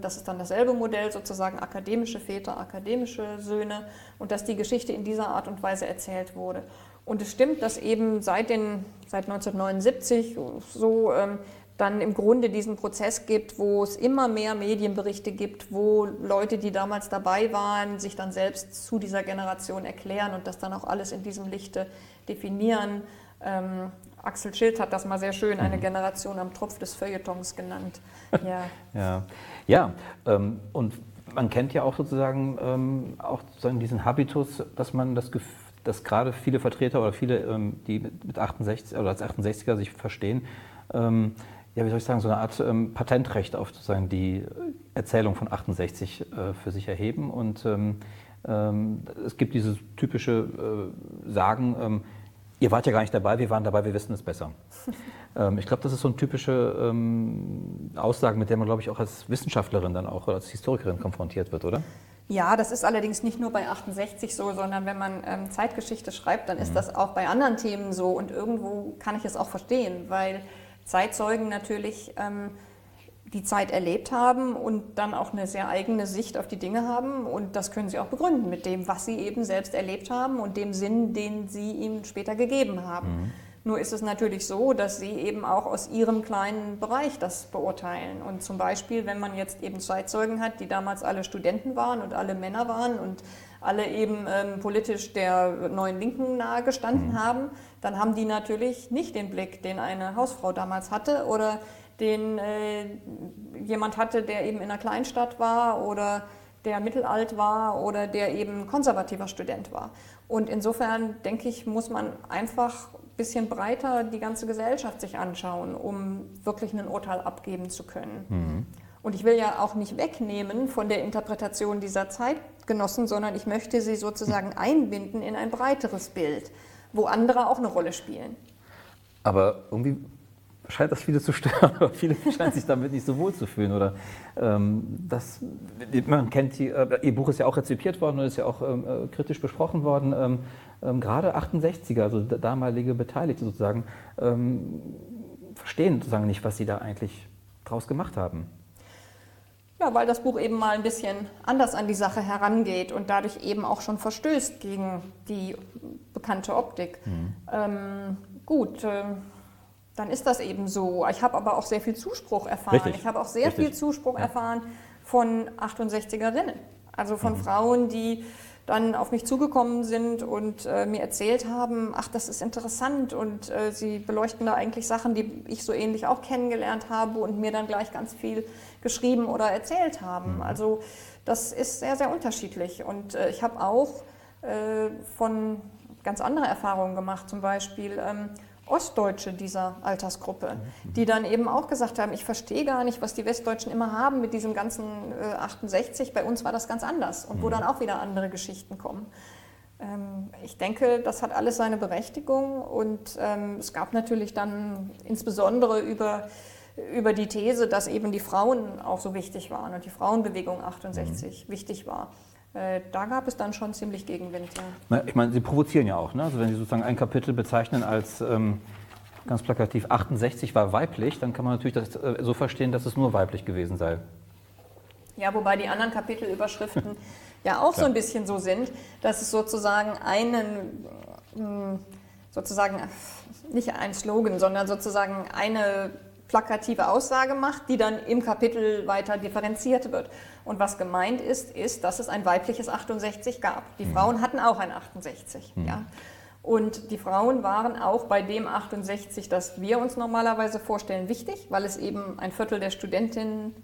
das ist dann dasselbe Modell, sozusagen akademische Väter, akademische Söhne und dass die Geschichte in dieser Art und Weise erzählt wurde. Und es stimmt, dass eben seit, den, seit 1979 so ähm, dann im Grunde diesen Prozess gibt, wo es immer mehr Medienberichte gibt, wo Leute, die damals dabei waren, sich dann selbst zu dieser Generation erklären und das dann auch alles in diesem Lichte definieren. Ähm, Axel Schild hat das mal sehr schön, eine mhm. Generation am Tropf des Feuilletons genannt. (laughs) Ja, ja. ja ähm, und man kennt ja auch sozusagen ähm, auch sozusagen diesen Habitus, dass man das Gefühl dass gerade viele Vertreter oder viele, ähm, die mit 68 oder als 68er sich verstehen, ähm, ja, wie soll ich sagen, so eine Art ähm, Patentrecht auf sozusagen die Erzählung von 68 äh, für sich erheben. Und ähm, es gibt dieses typische äh, Sagen, Ihr wart ja gar nicht dabei, wir waren dabei, wir wissen es besser. (laughs) ähm, ich glaube, das ist so eine typische ähm, Aussage, mit der man, glaube ich, auch als Wissenschaftlerin dann auch oder als Historikerin konfrontiert wird, oder? Ja, das ist allerdings nicht nur bei 68 so, sondern wenn man ähm, Zeitgeschichte schreibt, dann ist mhm. das auch bei anderen Themen so. Und irgendwo kann ich es auch verstehen, weil Zeitzeugen natürlich ähm, die Zeit erlebt haben und dann auch eine sehr eigene Sicht auf die Dinge haben. Und das können sie auch begründen mit dem, was sie eben selbst erlebt haben und dem Sinn, den sie ihm später gegeben haben. Mhm. Nur ist es natürlich so, dass sie eben auch aus ihrem kleinen Bereich das beurteilen. Und zum Beispiel, wenn man jetzt eben Zeitzeugen hat, die damals alle Studenten waren und alle Männer waren und alle eben ähm, politisch der neuen Linken nahegestanden mhm. haben, dann haben die natürlich nicht den Blick, den eine Hausfrau damals hatte oder den äh, jemand hatte, der eben in einer Kleinstadt war oder der mittelalt war oder der eben konservativer Student war. Und insofern denke ich, muss man einfach ein bisschen breiter die ganze Gesellschaft sich anschauen, um wirklich ein Urteil abgeben zu können. Mhm. Und ich will ja auch nicht wegnehmen von der Interpretation dieser Zeitgenossen, sondern ich möchte sie sozusagen einbinden in ein breiteres Bild, wo andere auch eine Rolle spielen. Aber irgendwie scheint das viele zu stören, (laughs) aber viele scheinen sich damit nicht so wohl zu fühlen. Oder, ähm, das, man kennt die, äh, Ihr Buch ist ja auch rezipiert worden und ist ja auch ähm, äh, kritisch besprochen worden. Ähm, ähm gerade 68er, also damalige Beteiligte sozusagen, ähm, verstehen sozusagen nicht, was Sie da eigentlich draus gemacht haben. Ja, weil das Buch eben mal ein bisschen anders an die Sache herangeht und dadurch eben auch schon verstößt gegen die bekannte Optik. Mhm. Ähm, gut, äh, dann ist das eben so. Ich habe aber auch sehr viel Zuspruch erfahren. Richtig. Ich habe auch sehr Richtig. viel Zuspruch ja. erfahren von 68erinnen. Also von mhm. Frauen, die dann auf mich zugekommen sind und äh, mir erzählt haben, ach, das ist interessant und äh, sie beleuchten da eigentlich Sachen, die ich so ähnlich auch kennengelernt habe und mir dann gleich ganz viel geschrieben oder erzählt haben. Mhm. Also das ist sehr, sehr unterschiedlich und äh, ich habe auch äh, von ganz andere Erfahrungen gemacht, zum Beispiel ähm, Ostdeutsche dieser Altersgruppe, die dann eben auch gesagt haben, ich verstehe gar nicht, was die Westdeutschen immer haben mit diesem ganzen äh, 68. Bei uns war das ganz anders und wo mhm. dann auch wieder andere Geschichten kommen. Ähm, ich denke, das hat alles seine Berechtigung und ähm, es gab natürlich dann insbesondere über, über die These, dass eben die Frauen auch so wichtig waren und die Frauenbewegung 68 mhm. wichtig war. Äh, da gab es dann schon ziemlich Gegenwind. Ja. Ich meine, Sie provozieren ja auch. Ne? Also wenn Sie sozusagen ein Kapitel bezeichnen als ähm, ganz plakativ 68 war weiblich, dann kann man natürlich das äh, so verstehen, dass es nur weiblich gewesen sei. Ja, wobei die anderen Kapitelüberschriften (laughs) ja auch Klar. so ein bisschen so sind, dass es sozusagen einen, hm, sozusagen nicht ein Slogan, sondern sozusagen eine plakative Aussage macht, die dann im Kapitel weiter differenziert wird. Und was gemeint ist, ist, dass es ein weibliches 68 gab. Die mhm. Frauen hatten auch ein 68. Mhm. Ja. Und die Frauen waren auch bei dem 68, das wir uns normalerweise vorstellen, wichtig, weil es eben ein Viertel der Studentinnen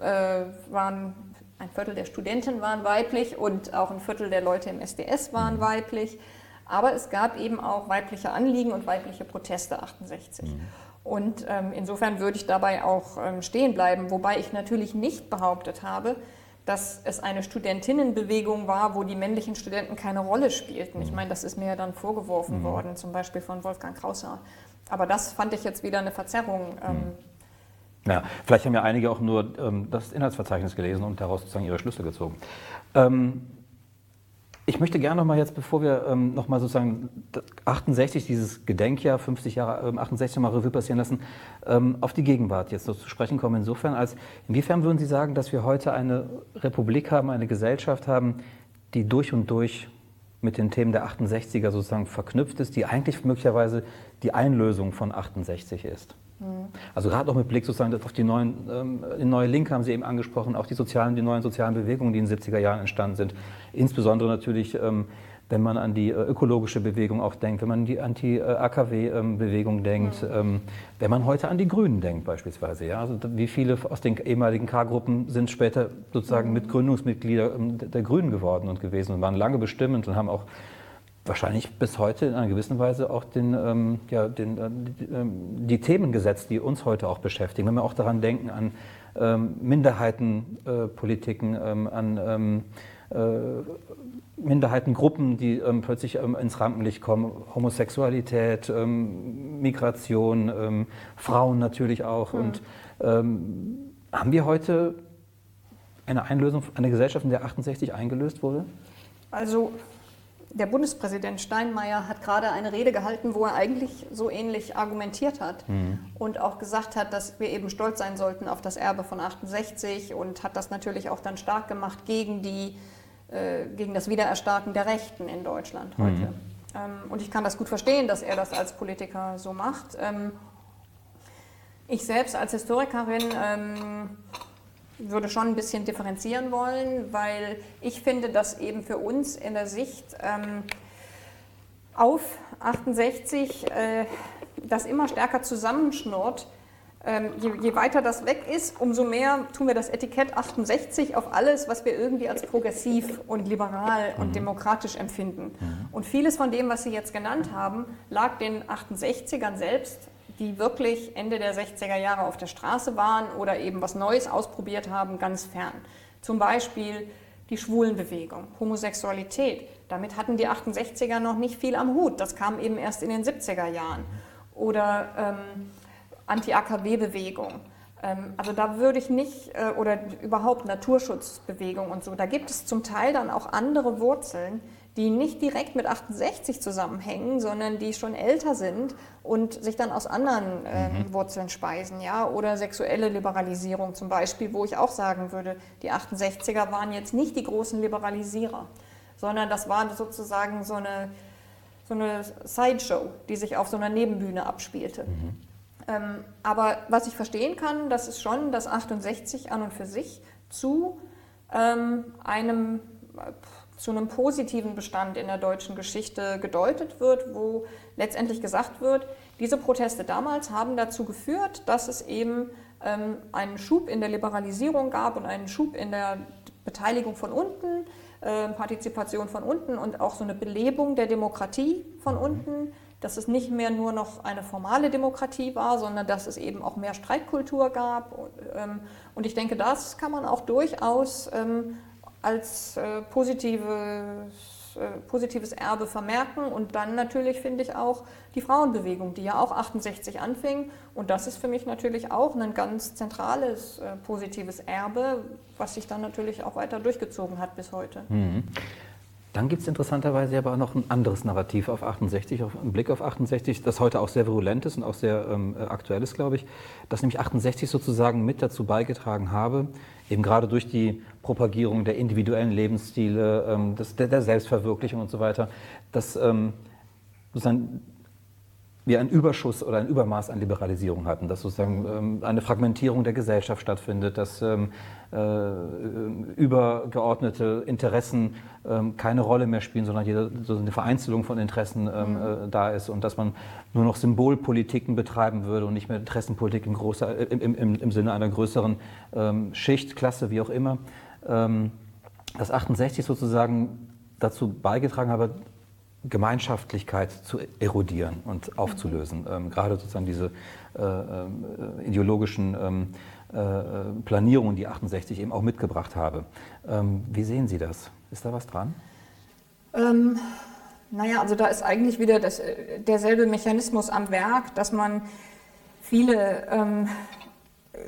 äh, waren, ein Viertel der Studenten waren weiblich und auch ein Viertel der Leute im SDS waren mhm. weiblich. Aber es gab eben auch weibliche Anliegen und weibliche Proteste 68. Mhm. Und ähm, insofern würde ich dabei auch ähm, stehen bleiben, wobei ich natürlich nicht behauptet habe, dass es eine Studentinnenbewegung war, wo die männlichen Studenten keine Rolle spielten. Ich meine, das ist mir ja dann vorgeworfen mhm. worden, zum Beispiel von Wolfgang Krauser. Aber das fand ich jetzt wieder eine Verzerrung. Ähm, mhm. Ja, vielleicht haben ja einige auch nur ähm, das Inhaltsverzeichnis gelesen und daraus sozusagen ihre Schlüsse gezogen. Ähm, ich möchte gerne noch mal jetzt, bevor wir ähm, noch mal sozusagen 68, dieses Gedenkjahr, 50 Jahre ähm, 68 mal Revue passieren lassen, ähm, auf die Gegenwart jetzt so zu sprechen kommen. Insofern, als inwiefern würden Sie sagen, dass wir heute eine Republik haben, eine Gesellschaft haben, die durch und durch mit den Themen der 68er sozusagen verknüpft ist, die eigentlich möglicherweise die Einlösung von 68 ist? Mhm. Also gerade auch mit Blick sozusagen auf die neuen, ähm, die neue Linke haben Sie eben angesprochen, auch die sozialen, die neuen sozialen Bewegungen, die in den 70er Jahren entstanden sind. Insbesondere natürlich, ähm, wenn man an die äh, ökologische Bewegung auch denkt, wenn man an die Anti-AKW-Bewegung ähm, denkt, mhm. wenn man heute an die Grünen denkt beispielsweise. Ja? Also wie viele aus den ehemaligen K-Gruppen sind später sozusagen mhm. Mitgründungsmitglieder der Grünen geworden und gewesen und waren lange bestimmend und haben auch wahrscheinlich bis heute in einer gewissen Weise auch den, ähm, ja, den, äh, die, ähm, die, Themen gesetzt, die uns heute auch beschäftigen. Wenn wir auch daran denken, an ähm, Minderheitenpolitiken, äh, ähm, an ähm, äh, Minderheitengruppen, die ähm, plötzlich ins Rampenlicht kommen, Homosexualität, Migration, Frauen natürlich auch. Mhm. Und haben wir heute eine Einlösung, eine Gesellschaft, in der 68 eingelöst wurde? Also der Bundespräsident Steinmeier hat gerade eine Rede gehalten, wo er eigentlich so ähnlich argumentiert hat mhm. und auch gesagt hat, dass wir eben stolz sein sollten auf das Erbe von 68 und hat das natürlich auch dann stark gemacht gegen, die, äh, gegen das Wiedererstarken der Rechten in Deutschland heute. Mhm. Ähm, und ich kann das gut verstehen, dass er das als Politiker so macht. Ähm, ich selbst als Historikerin ähm, würde schon ein bisschen differenzieren wollen, weil ich finde, dass eben für uns in der Sicht ähm, auf 68 äh, das immer stärker zusammenschnurrt, ähm, je, je, weiter das weg ist, umso mehr tun wir das Etikett 68 auf alles, was wir irgendwie als progressiv und liberal und mhm. demokratisch empfinden. Mhm. Und vieles von dem, was Sie jetzt genannt haben, lag den 68ern selbst, die wirklich Ende der 60er Jahre auf der Straße waren oder eben was Neues ausprobiert haben, ganz fern. Zum Beispiel die Schwulenbewegung, Homosexualität. Damit hatten die 68er noch nicht viel am Hut. Das kam eben erst in den 70er Jahren. Oder ähm, Anti-AKW-Bewegung. Ähm, also da würde ich nicht, äh, oder überhaupt Naturschutzbewegung und so, da gibt es zum Teil dann auch andere Wurzeln, die nicht direkt mit 68 zusammenhängen, sondern die schon älter sind und sich dann aus anderen äh, mhm. Wurzeln speisen, ja, oder sexuelle Liberalisierung zum Beispiel, wo ich auch sagen würde, die 68er waren jetzt nicht die großen Liberalisierer, sondern das war sozusagen so eine, so eine Sideshow, die sich auf so einer Nebenbühne abspielte. Mhm. Ähm, aber was ich verstehen kann, das ist schon, dass 68 an und für sich zu ähm, einem, zu einem positiven Bestand in der deutschen Geschichte gedeutet wird, wo letztendlich gesagt wird, diese Proteste damals haben dazu geführt, dass es eben ähm, einen Schub in der Liberalisierung gab und einen Schub in der Beteiligung von unten, äh, Partizipation von unten und auch so eine Belebung der Demokratie von unten dass es nicht mehr nur noch eine formale Demokratie war, sondern dass es eben auch mehr Streitkultur gab. Und, ähm, und ich denke, das kann man auch durchaus ähm, als äh, positives, äh, positives Erbe vermerken. Und dann natürlich finde ich auch die Frauenbewegung, die ja auch 68 anfing. Und das ist für mich natürlich auch ein ganz zentrales äh, positives Erbe, was sich dann natürlich auch weiter durchgezogen hat bis heute. Mhm. Dann gibt es interessanterweise aber auch noch ein anderes Narrativ auf 68, auf, einen Blick auf 68, das heute auch sehr virulent ist und auch sehr ähm, äh, aktuell ist, glaube ich, dass nämlich 68 sozusagen mit dazu beigetragen habe, eben gerade durch die Propagierung der individuellen Lebensstile, ähm, das, der, der, Selbstverwirklichung und so weiter, dass ähm, sozusagen wir einen Überschuss oder ein Übermaß an Liberalisierung hatten, dass sozusagen ähm, eine Fragmentierung der Gesellschaft stattfindet, dass ähm, äh, übergeordnete Interessen ähm, keine Rolle mehr spielen, sondern so eine Vereinzelung von Interessen mhm. äh, da ist und dass man nur noch Symbolpolitiken betreiben würde und nicht mehr Interessenpolitik im, großer, im, im, im Sinne einer größeren Schicht, Klasse, wie auch immer. Dass 68 sozusagen dazu beigetragen habe, Gemeinschaftlichkeit zu erodieren und aufzulösen. Mhm. Ähm, gerade sozusagen diese äh, äh, ideologischen ähm, äh, Planierungen, die 68 eben auch mitgebracht habe. Ähm, wie sehen Sie das? Ist da was dran? Ähm, naja, also da ist eigentlich wieder das, äh, derselbe Mechanismus am Werk, dass man viele, ähm,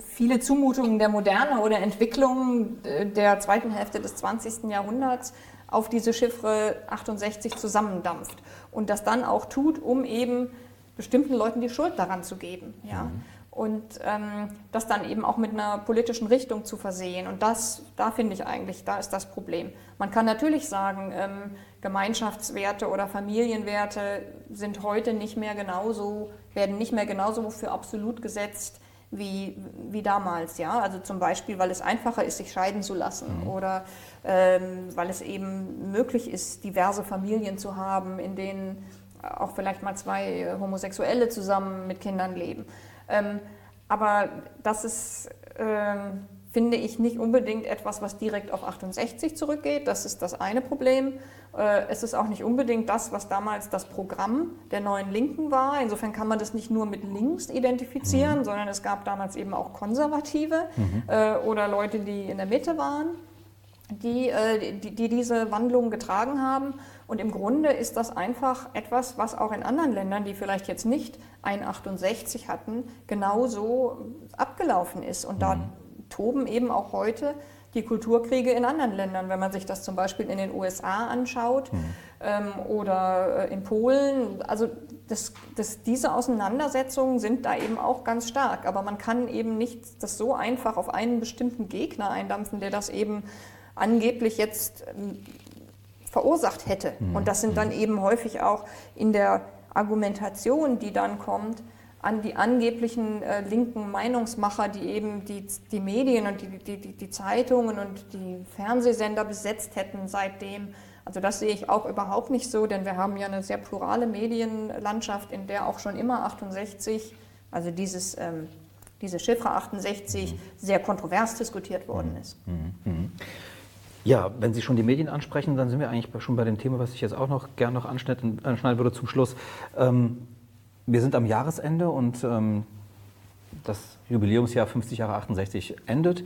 viele Zumutungen der Moderne oder Entwicklungen äh, der zweiten Hälfte des 20. Jahrhunderts auf diese Chiffre 68 zusammendampft und das dann auch tut, um eben bestimmten Leuten die Schuld daran zu geben. Ja? Mhm. Und ähm, das dann eben auch mit einer politischen Richtung zu versehen. Und das, da finde ich eigentlich, da ist das Problem. Man kann natürlich sagen, ähm, Gemeinschaftswerte oder Familienwerte sind heute nicht mehr genauso, werden nicht mehr genauso für absolut gesetzt wie, wie damals. Ja? Also zum Beispiel, weil es einfacher ist, sich scheiden zu lassen mhm. oder ähm, weil es eben möglich ist, diverse Familien zu haben, in denen auch vielleicht mal zwei Homosexuelle zusammen mit Kindern leben. Ähm, aber das ist, ähm, finde ich, nicht unbedingt etwas, was direkt auf 68 zurückgeht. Das ist das eine Problem. Äh, es ist auch nicht unbedingt das, was damals das Programm der neuen Linken war. Insofern kann man das nicht nur mit links identifizieren, mhm. sondern es gab damals eben auch Konservative mhm. äh, oder Leute, die in der Mitte waren die, äh, die, die, diese Wandlung getragen haben. Und im Grunde ist das einfach etwas, was auch in anderen Ländern, die vielleicht jetzt nicht ein 68 hatten, genauso abgelaufen ist. Und da mhm. Toben eben auch heute die Kulturkriege in anderen Ländern. Wenn man sich das zum Beispiel in den USA anschaut mhm. ähm, oder äh, in Polen, also das, das, diese Auseinandersetzungen sind da eben auch ganz stark. Aber man kann eben nicht das so einfach auf einen bestimmten Gegner eindampfen, der das eben angeblich jetzt ähm, verursacht hätte. Mhm. Und das sind dann mhm. eben häufig auch in der Argumentation, die dann kommt, an die angeblichen äh, linken Meinungsmacher, die eben die, die Medien und die, die, die, Zeitungen und die Fernsehsender besetzt hätten seitdem. Also das sehe ich auch überhaupt nicht so, denn wir haben ja eine sehr plurale Medienlandschaft, in der auch schon immer 68, also dieses ähm, diese Chiffre 68 mhm. sehr kontrovers diskutiert worden mhm. ist. Mhm. Ja, wenn Sie schon die Medien ansprechen, dann sind wir eigentlich schon bei dem Thema, was ich jetzt auch noch gerne noch anschneiden, anschneiden würde zum Schluss. Ähm, wir sind am Jahresende und ähm, das Jubiläumsjahr 50 Jahre 68 endet.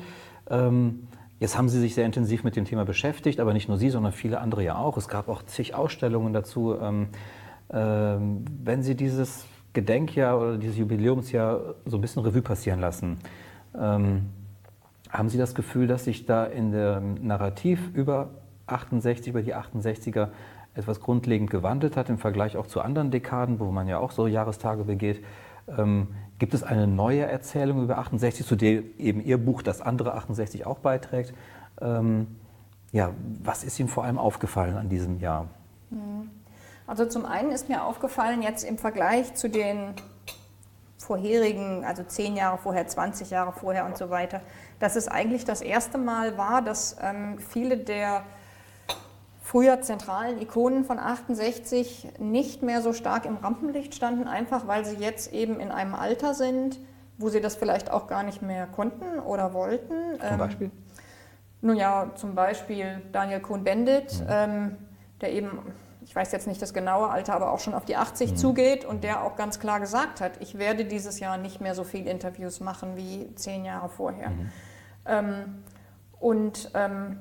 Ähm, jetzt haben Sie sich sehr intensiv mit dem Thema beschäftigt, aber nicht nur Sie, sondern viele andere ja auch. Es gab auch zig Ausstellungen dazu. Ähm, ähm, wenn Sie dieses Gedenkjahr oder dieses Jubiläumsjahr so ein bisschen Revue passieren lassen, ähm, haben Sie das Gefühl, dass sich da in dem Narrativ über 68, über die 68er etwas grundlegend gewandelt hat im Vergleich auch zu anderen Dekaden, wo man ja auch so Jahrestage begeht? Ähm, gibt es eine neue Erzählung über 68, zu der eben Ihr Buch Das andere 68 auch beiträgt? Ähm, ja, was ist Ihnen vor allem aufgefallen an diesem Jahr? Mhm. Also zum einen ist mir aufgefallen jetzt im Vergleich zu den vorherigen, also zehn Jahre vorher, 20 Jahre vorher und so weiter, dass es eigentlich das erste Mal war, dass ähm, viele der früher zentralen Ikonen von 68 nicht mehr so stark im Rampenlicht standen, einfach weil sie jetzt eben in einem Alter sind, wo sie das vielleicht auch gar nicht mehr konnten oder wollten. Zum ähm, Beispiel? nun ja, zum Beispiel Daniel Cohn-Bendit, mhm. ähm, der eben ich weiß jetzt nicht das genaue Alter, aber auch schon auf die 80 mhm. zugeht und der auch ganz klar gesagt hat, ich werde dieses Jahr nicht mehr so viele Interviews machen wie zehn Jahre vorher. Mhm. Ähm, und ähm,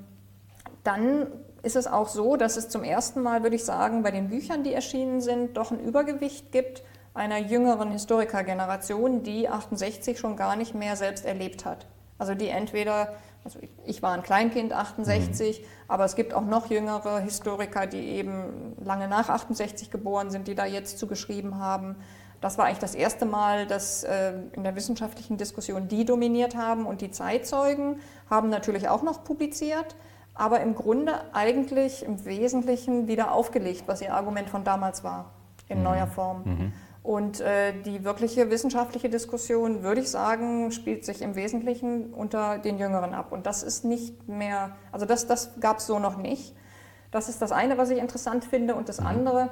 dann ist es auch so, dass es zum ersten Mal, würde ich sagen, bei den Büchern, die erschienen sind, doch ein Übergewicht gibt einer jüngeren Historikergeneration, die 68 schon gar nicht mehr selbst erlebt hat. Also die entweder also ich, war ein Kleinkind 68, mhm. aber es gibt auch noch jüngere Historiker, die eben lange nach 68 geboren sind, die da jetzt zugeschrieben haben. Das war eigentlich das erste Mal, dass äh, in der wissenschaftlichen Diskussion die dominiert haben und die Zeitzeugen haben natürlich auch noch publiziert, aber im Grunde eigentlich im Wesentlichen wieder aufgelegt, was ihr Argument von damals war, in mhm. neuer Form. Mhm. Und äh, die wirkliche wissenschaftliche Diskussion, würde ich sagen, spielt sich im Wesentlichen unter den Jüngeren ab. Und das ist nicht mehr, also das, das gab es so noch nicht. Das ist das eine, was ich interessant finde. Und das mhm. andere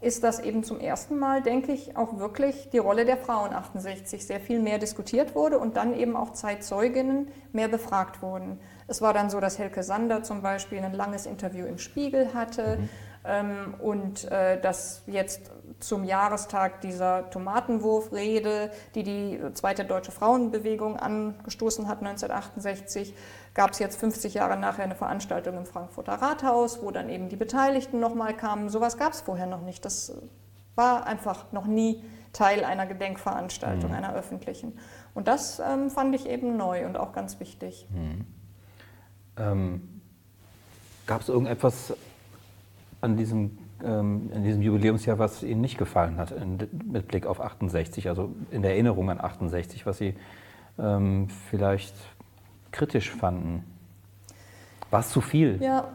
ist, dass eben zum ersten Mal, denke ich, auch wirklich die Rolle der Frauen 68 sehr viel mehr diskutiert wurde und dann eben auch Zeitzeuginnen mehr befragt wurden. Es war dann so, dass Helke Sander zum Beispiel ein langes Interview im Spiegel hatte. Mhm. Ähm, und äh, dass jetzt zum Jahrestag dieser Tomatenwurfrede, die die zweite deutsche Frauenbewegung angestoßen hat 1968, gab es jetzt 50 Jahre nachher eine Veranstaltung im Frankfurter Rathaus, wo dann eben die Beteiligten nochmal kamen. Sowas gab es vorher noch nicht. Das war einfach noch nie Teil einer Gedenkveranstaltung, mhm. einer öffentlichen. Und das ähm, fand ich eben neu und auch ganz wichtig. Mhm. Ähm, gab es irgendetwas an diesem ähm, in diesem Jubiläumsjahr, was Ihnen nicht gefallen hat in, mit Blick auf 68, also in der Erinnerung an 68, was Sie ähm, vielleicht kritisch fanden? War es zu viel? Ja.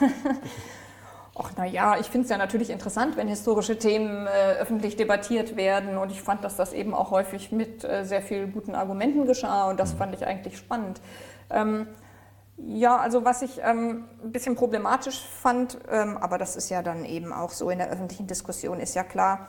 (laughs) Ach naja, ich finde es ja natürlich interessant, wenn historische Themen äh, öffentlich debattiert werden und ich fand, dass das eben auch häufig mit äh, sehr vielen guten Argumenten geschah und das mhm. fand ich eigentlich spannend. Ähm, ja, also was ich ähm, ein bisschen problematisch fand, ähm, aber das ist ja dann eben auch so in der öffentlichen Diskussion, ist ja klar,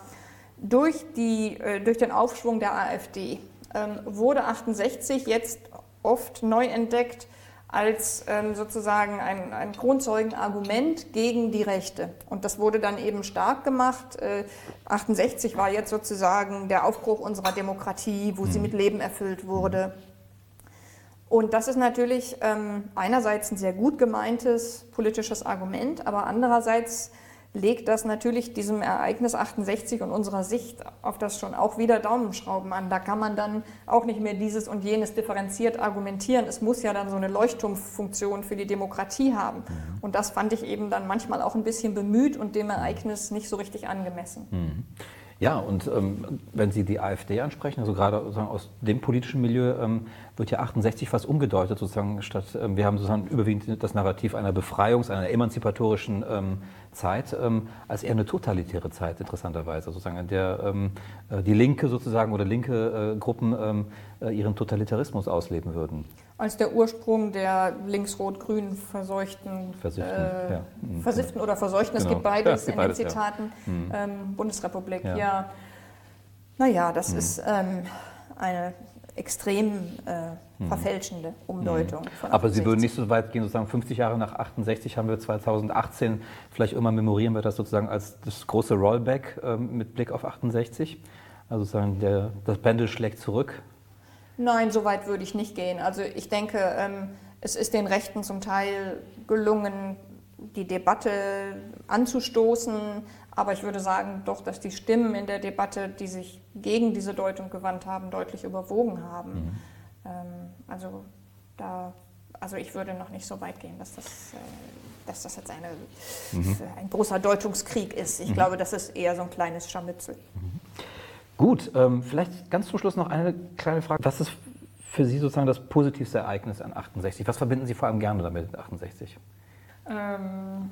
durch, die, äh, durch den Aufschwung der AfD ähm, wurde 68 jetzt oft neu entdeckt als ähm, sozusagen ein, ein Kronzeugenargument gegen die Rechte. Und das wurde dann eben stark gemacht. Äh, 68 war jetzt sozusagen der Aufbruch unserer Demokratie, wo sie mhm. mit Leben erfüllt wurde. Und das ist natürlich ähm, einerseits ein sehr gut gemeintes politisches Argument, aber andererseits legt das natürlich diesem Ereignis 68 und unserer Sicht auf das schon auch wieder Daumenschrauben an. Da kann man dann auch nicht mehr dieses und jenes differenziert argumentieren. Es muss ja dann so eine Leuchtturmfunktion für die Demokratie haben. Mhm. Und das fand ich eben dann manchmal auch ein bisschen bemüht und dem Ereignis nicht so richtig angemessen. Mhm. Ja, und ähm, wenn Sie die AfD ansprechen, also gerade sozusagen aus dem politischen Milieu, ähm, wird ja 68 fast umgedeutet, sozusagen statt, ähm, wir haben sozusagen überwiegend das Narrativ einer Befreiungs-, einer emanzipatorischen ähm, Zeit, ähm, als eher eine totalitäre Zeit, interessanterweise, sozusagen, in der ähm, äh, die Linke sozusagen oder linke äh, Gruppen äh, ihren Totalitarismus ausleben würden als der Ursprung der links-rot-grün verseuchten, Versifften, äh, ja. Mhm. Versifften oder verseuchten, genau. es gibt beides ja, gibt in den Zitaten, ja. Mhm. ähm, Bundesrepublik, ja. Naja, das mhm. ist ähm, eine extrem äh, verfälschende Umdeutung. Von Aber Sie 68. würden nicht so weit gehen, sozusagen 50 Jahre nach 68 haben wir 2018, vielleicht immer memorieren wir das sozusagen als das große Rollback ähm, mit Blick auf 68. Also sozusagen der, das Pendel schlägt zurück. Nein, so weit würde ich nicht gehen. Also ich denke, ähm, es ist den Rechten zum Teil gelungen, die Debatte anzustoßen. Aber ich würde sagen doch, dass die Stimmen in der Debatte, die sich gegen diese Deutung gewandt haben, deutlich überwogen haben. Ähm, also, da, also ich würde noch nicht so weit gehen, dass das, äh, dass das jetzt eine, ein großer Deutungskrieg ist. Ich glaube, das ist eher so ein kleines Scharmützel. Gut, ähm, vielleicht ganz zum Schluss noch eine kleine Frage. Was ist für Sie sozusagen das positivste Ereignis an 68? Was verbinden Sie vor allem gerne damit, 68? Ähm,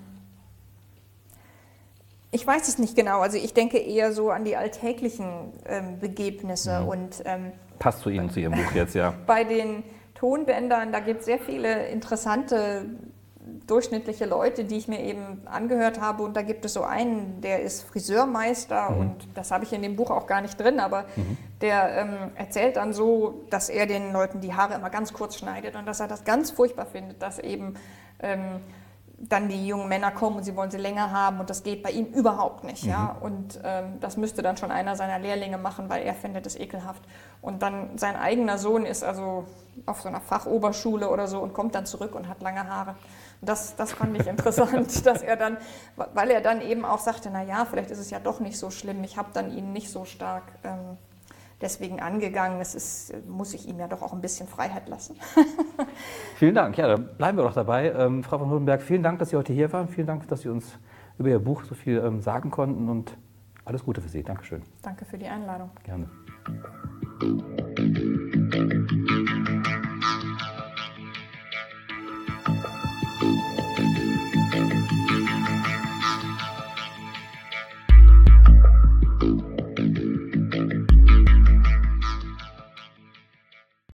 ich weiß es nicht genau. Also ich denke eher so an die alltäglichen ähm, Begebnisse und ähm, Passt zu Ihnen, zu Ihrem Buch jetzt, ja. (laughs) bei den Tonbändern, da gibt es sehr viele interessante durchschnittliche Leute, die ich mir eben angehört habe. Und da gibt es so einen, der ist Friseurmeister und das habe ich in dem Buch auch gar nicht drin, aber der ähm, erzählt dann so, dass er den Leuten die Haare immer ganz kurz schneidet und dass er das ganz furchtbar findet, dass eben ähm, dann die jungen Männer kommen und sie wollen sie länger haben und das geht bei ihm überhaupt nicht. Ja? Und ähm, das müsste dann schon einer seiner Lehrlinge machen, weil er findet es ekelhaft. Und dann sein eigener Sohn ist also auf so einer Fachoberschule oder so und kommt dann zurück und hat lange Haare. Und Das, das fand ich interessant, (laughs) dass er dann, weil er dann eben auch sagte, na ja, vielleicht ist es ja doch nicht so schlimm. Ich habe dann ihn nicht so stark ähm, deswegen angegangen. Es ist, muss ich ihm ja doch auch ein bisschen Freiheit lassen. (laughs) Vielen Dank. Ja, dann bleiben wir doch dabei. Ähm, Frau von Hodenberg, vielen Dank, dass Sie heute hier waren. Vielen Dank, dass Sie uns über Ihr Buch so viel ähm, sagen konnten und alles Gute für Sie. Dankeschön. Danke für die Einladung. Gerne.